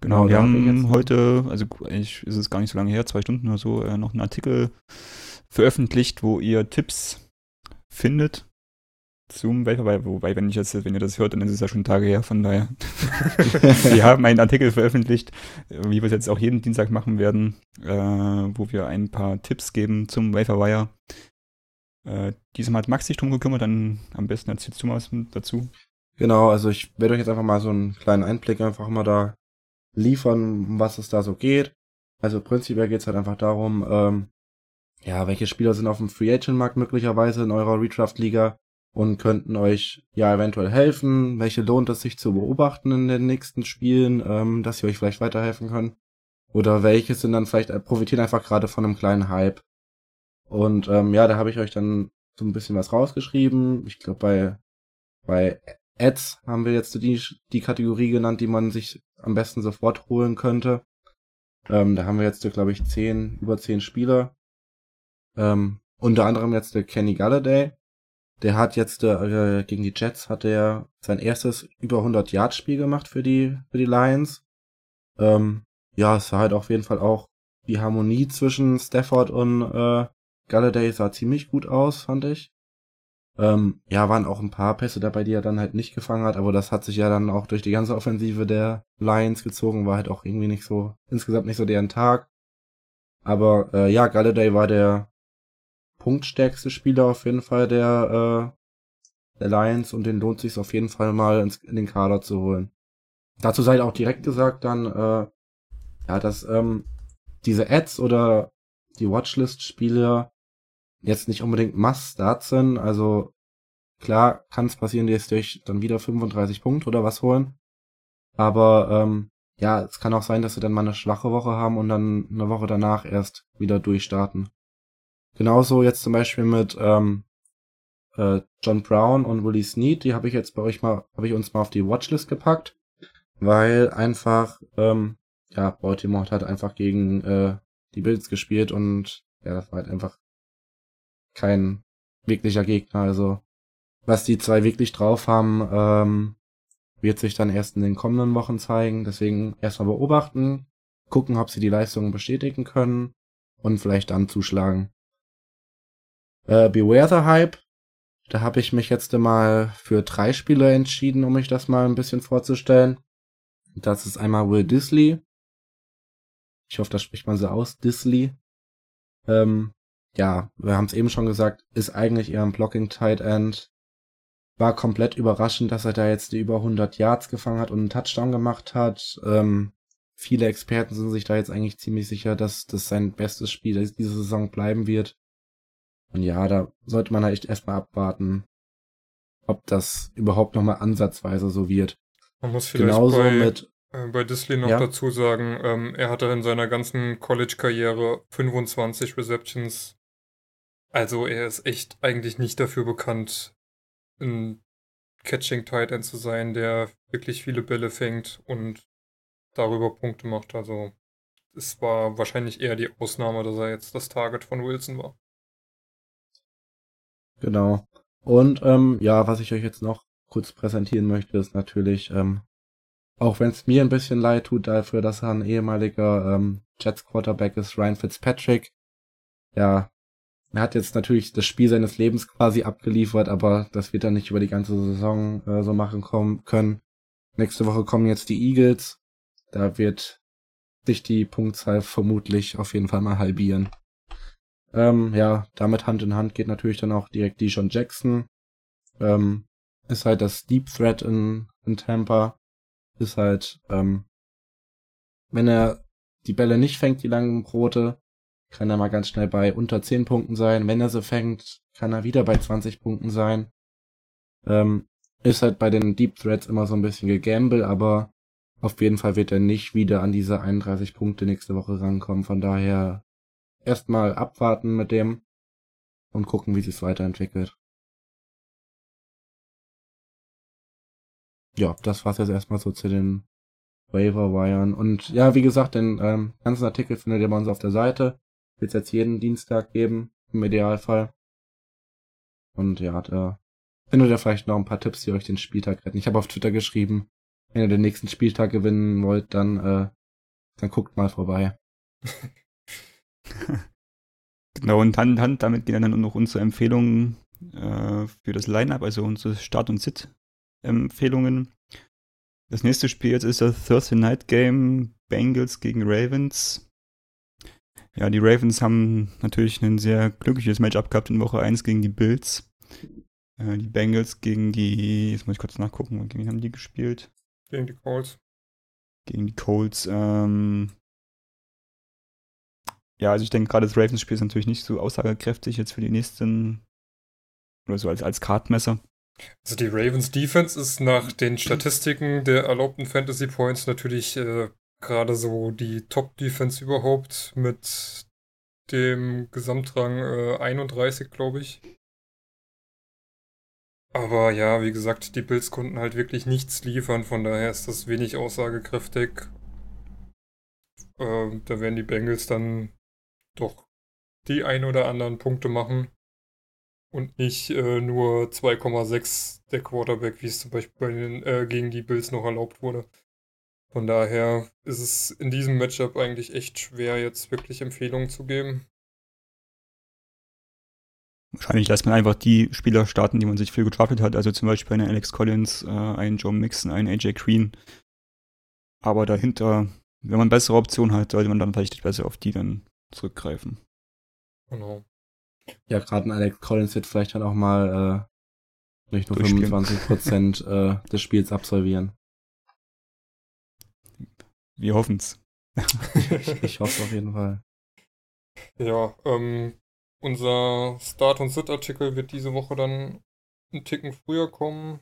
[SPEAKER 1] Genau, wir haben heute, also eigentlich ist es gar nicht so lange her, zwei Stunden oder so, äh, noch einen Artikel veröffentlicht, wo ihr Tipps findet zum Waiver, wobei, wenn ich jetzt, wenn ihr das hört, dann ist es ja schon Tage her, von daher. wir haben einen Artikel veröffentlicht, äh, wie wir es jetzt auch jeden Dienstag machen werden, äh, wo wir ein paar Tipps geben zum Waiver Wire. Äh, diesmal hat Max sich drum gekümmert, dann am besten erzählst du mal was dazu.
[SPEAKER 3] Genau, also ich werde euch jetzt einfach mal so einen kleinen Einblick einfach mal da liefern, um was es da so geht. Also prinzipiell geht es halt einfach darum, ähm, ja, welche Spieler sind auf dem Free Agent Markt möglicherweise in eurer Redraft Liga und könnten euch ja eventuell helfen, welche lohnt es sich zu beobachten in den nächsten Spielen, ähm, dass sie euch vielleicht weiterhelfen können. Oder welche sind dann vielleicht, äh, profitieren einfach gerade von einem kleinen Hype. Und ähm, ja, da habe ich euch dann so ein bisschen was rausgeschrieben. Ich glaube, bei, bei Ads haben wir jetzt die, die Kategorie genannt, die man sich am besten sofort holen könnte. Ähm, da haben wir jetzt, glaube ich, zehn, über zehn Spieler. Ähm, unter anderem jetzt der Kenny Galladay. Der hat jetzt äh, gegen die Jets hat er sein erstes über 100 Yard Spiel gemacht für die für die Lions. Ähm, ja, es sah halt auf jeden Fall auch die Harmonie zwischen Stafford und äh, Galladay sah ziemlich gut aus, fand ich. Ähm, ja, waren auch ein paar Pässe dabei, die er dann halt nicht gefangen hat, aber das hat sich ja dann auch durch die ganze Offensive der Lions gezogen, war halt auch irgendwie nicht so, insgesamt nicht so deren Tag. Aber äh, ja, Galladay war der punktstärkste Spieler auf jeden Fall der, äh, Lions und den lohnt sich auf jeden Fall mal ins, in den Kader zu holen. Dazu sei auch direkt gesagt dann, äh, ja, dass ähm, diese Ads oder die Watchlist-Spiele jetzt nicht unbedingt Must-Start sind. Also klar kann es passieren, dass euch dann wieder 35 Punkte oder was holen. Aber ähm, ja, es kann auch sein, dass sie dann mal eine schwache Woche haben und dann eine Woche danach erst wieder durchstarten. Genauso jetzt zum Beispiel mit ähm, äh, John Brown und Willie Snead, die habe ich jetzt bei euch mal, habe ich uns mal auf die Watchlist gepackt, weil einfach, ähm, ja, Baltimore hat halt einfach gegen äh, die Bills gespielt und ja, das war halt einfach kein wirklicher Gegner. Also was die zwei wirklich drauf haben, ähm, wird sich dann erst in den kommenden Wochen zeigen. Deswegen erstmal beobachten, gucken, ob sie die Leistungen bestätigen können und vielleicht dann zuschlagen. Äh, Beware the Hype. Da habe ich mich jetzt mal für drei Spiele entschieden, um mich das mal ein bisschen vorzustellen. Das ist einmal Will Disley. Ich hoffe, das spricht man so aus. Disley. Ähm, ja, wir haben es eben schon gesagt, ist eigentlich eher ein Blocking Tight End. War komplett überraschend, dass er da jetzt die über 100 Yards gefangen hat und einen Touchdown gemacht hat. Ähm, viele Experten sind sich da jetzt eigentlich ziemlich sicher, dass das sein bestes Spiel diese Saison bleiben wird. Und ja, da sollte man halt echt erstmal abwarten, ob das überhaupt nochmal ansatzweise so wird.
[SPEAKER 2] Man muss vielleicht
[SPEAKER 3] Genauso
[SPEAKER 2] bei,
[SPEAKER 3] mit,
[SPEAKER 2] äh, bei Disley noch
[SPEAKER 3] Ja.
[SPEAKER 2] dazu sagen, ähm, er hatte in seiner ganzen College-Karriere 25 Receptions. Also er ist echt eigentlich nicht dafür bekannt, ein Catching Tight End zu sein, der wirklich viele Bälle fängt und darüber Punkte macht. Also es war wahrscheinlich eher die Ausnahme, dass er jetzt das Target von Wilson war.
[SPEAKER 3] Genau. Und ähm, ja, was ich euch jetzt noch kurz präsentieren möchte, ist natürlich, ähm, auch wenn es mir ein bisschen leid tut dafür, dass er ein ehemaliger ähm, Jets Quarterback ist, Ryan Fitzpatrick. Ja, er hat jetzt natürlich das Spiel seines Lebens quasi abgeliefert, aber das wird er nicht über die ganze Saison äh, so machen kommen können. Nächste Woche kommen jetzt die Eagles. Da wird sich die Punktzahl vermutlich auf jeden Fall mal halbieren. Ähm, ja, damit Hand in Hand geht natürlich dann auch direkt Deshaun Jackson. Ähm, ist halt das Deep Threat in, in Tampa. Ist halt, ähm, wenn er die Bälle nicht fängt, die langen Brote, kann er mal ganz schnell bei unter 10 Punkten sein. Wenn er sie fängt, kann er wieder bei 20 Punkten sein. Ähm, ist halt bei den Deep Threats immer so ein bisschen gegamble, aber auf jeden Fall wird er nicht wieder an diese 31 Punkte nächste Woche rankommen. Von daher erstmal abwarten mit dem und gucken, wie sich weiterentwickelt. Ja, das war's jetzt erstmal so zu den Waiver-Wiren. Und ja, wie gesagt, den ähm, ganzen Artikel findet ihr bei uns auf der Seite. Wird's jetzt jeden Dienstag geben, im Idealfall. Und ja, da findet ihr vielleicht noch ein paar Tipps, die euch den Spieltag retten. Ich habe auf Twitter geschrieben, wenn ihr den nächsten Spieltag gewinnen wollt, dann, äh, dann guckt mal vorbei.
[SPEAKER 1] Genau, und Hand in Hand damit gehen dann noch unsere Empfehlungen äh, für das Line-Up, also unsere Start- und Sit-Empfehlungen. Das nächste Spiel jetzt ist das Thursday Night Game Bengals gegen Ravens. Ja, die Ravens haben natürlich ein sehr glückliches Matchup gehabt in Woche 1 gegen die Bills. Äh, die Bengals gegen die, jetzt muss ich kurz nachgucken, gegen wen haben die gespielt?
[SPEAKER 2] Gegen die Colts.
[SPEAKER 1] Gegen die Colts. Ähm, ja, also ich denke gerade das Ravens-Spiel ist natürlich nicht so aussagekräftig jetzt für die nächsten oder so als, als Kartmesser.
[SPEAKER 2] Also die Ravens Defense ist nach den Statistiken der erlaubten Fantasy Points natürlich äh, gerade so die Top Defense überhaupt mit dem Gesamtrang äh, 31, glaube ich. Aber ja, wie gesagt, die Bills konnten halt wirklich nichts liefern, von daher ist das wenig aussagekräftig. Äh, da werden die Bengals dann doch die ein oder anderen Punkte machen und nicht äh, nur 2,6 der Quarterback, wie es zum Beispiel bei den, äh, gegen die Bills noch erlaubt wurde. Von daher ist es in diesem Matchup eigentlich echt schwer, jetzt wirklich Empfehlungen zu geben.
[SPEAKER 1] Wahrscheinlich lässt man einfach die Spieler starten, die man sich viel gedraftet hat. Also zum Beispiel einen Alex Collins, äh, einen Joe Mixon, einen AJ Green. Aber dahinter, wenn man bessere Optionen hat, sollte man dann vielleicht besser auf die dann zurückgreifen.
[SPEAKER 2] Genau.
[SPEAKER 3] Ja, gerade ein Alex Collins wird vielleicht dann auch mal äh, nicht nur
[SPEAKER 1] Durchspielen.
[SPEAKER 3] 25 Prozent äh, des Spiels absolvieren.
[SPEAKER 1] Wir hoffen's.
[SPEAKER 3] Ich, ich hoffe auf jeden Fall.
[SPEAKER 2] Ja, ähm, unser Start- und Sit-Artikel wird diese Woche dann einen Ticken früher kommen.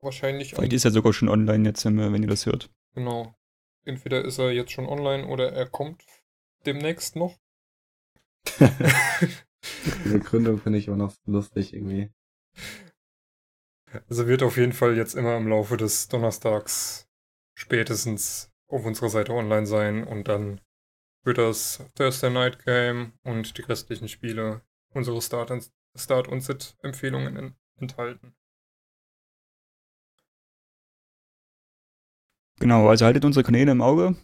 [SPEAKER 2] Wahrscheinlich
[SPEAKER 1] Vielleicht ist er sogar schon online jetzt, wenn ihr das hört.
[SPEAKER 2] Genau. Entweder ist er jetzt schon online oder er kommt demnächst noch.
[SPEAKER 3] Die Begründung finde ich immer noch so lustig irgendwie.
[SPEAKER 2] Also wird auf jeden Fall jetzt immer im Laufe des Donnerstags spätestens auf unserer Seite online sein und dann wird das Thursday Night Game und die restlichen Spiele unsere Start- und, Start und Sit-Empfehlungen en- enthalten.
[SPEAKER 1] Genau, also haltet unsere Kanäle im Auge.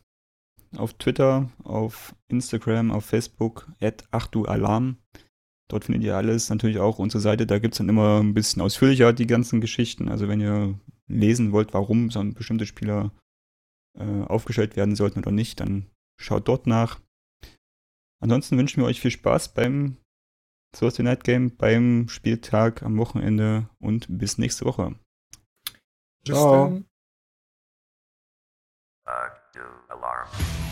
[SPEAKER 1] Auf Twitter, auf Instagram, auf Facebook, at achtualarm. Dort findet ihr alles. Natürlich auch unsere Seite, da gibt es dann immer ein bisschen ausführlicher die ganzen Geschichten. Also wenn ihr lesen wollt, warum so ein bestimmte Spieler äh, aufgestellt werden sollten oder nicht, dann schaut dort nach. Ansonsten wünschen wir euch viel Spaß beim Thursday Night Game, beim Spieltag am Wochenende und bis nächste Woche.
[SPEAKER 2] Bis
[SPEAKER 3] Ciao.
[SPEAKER 4] tomorrow.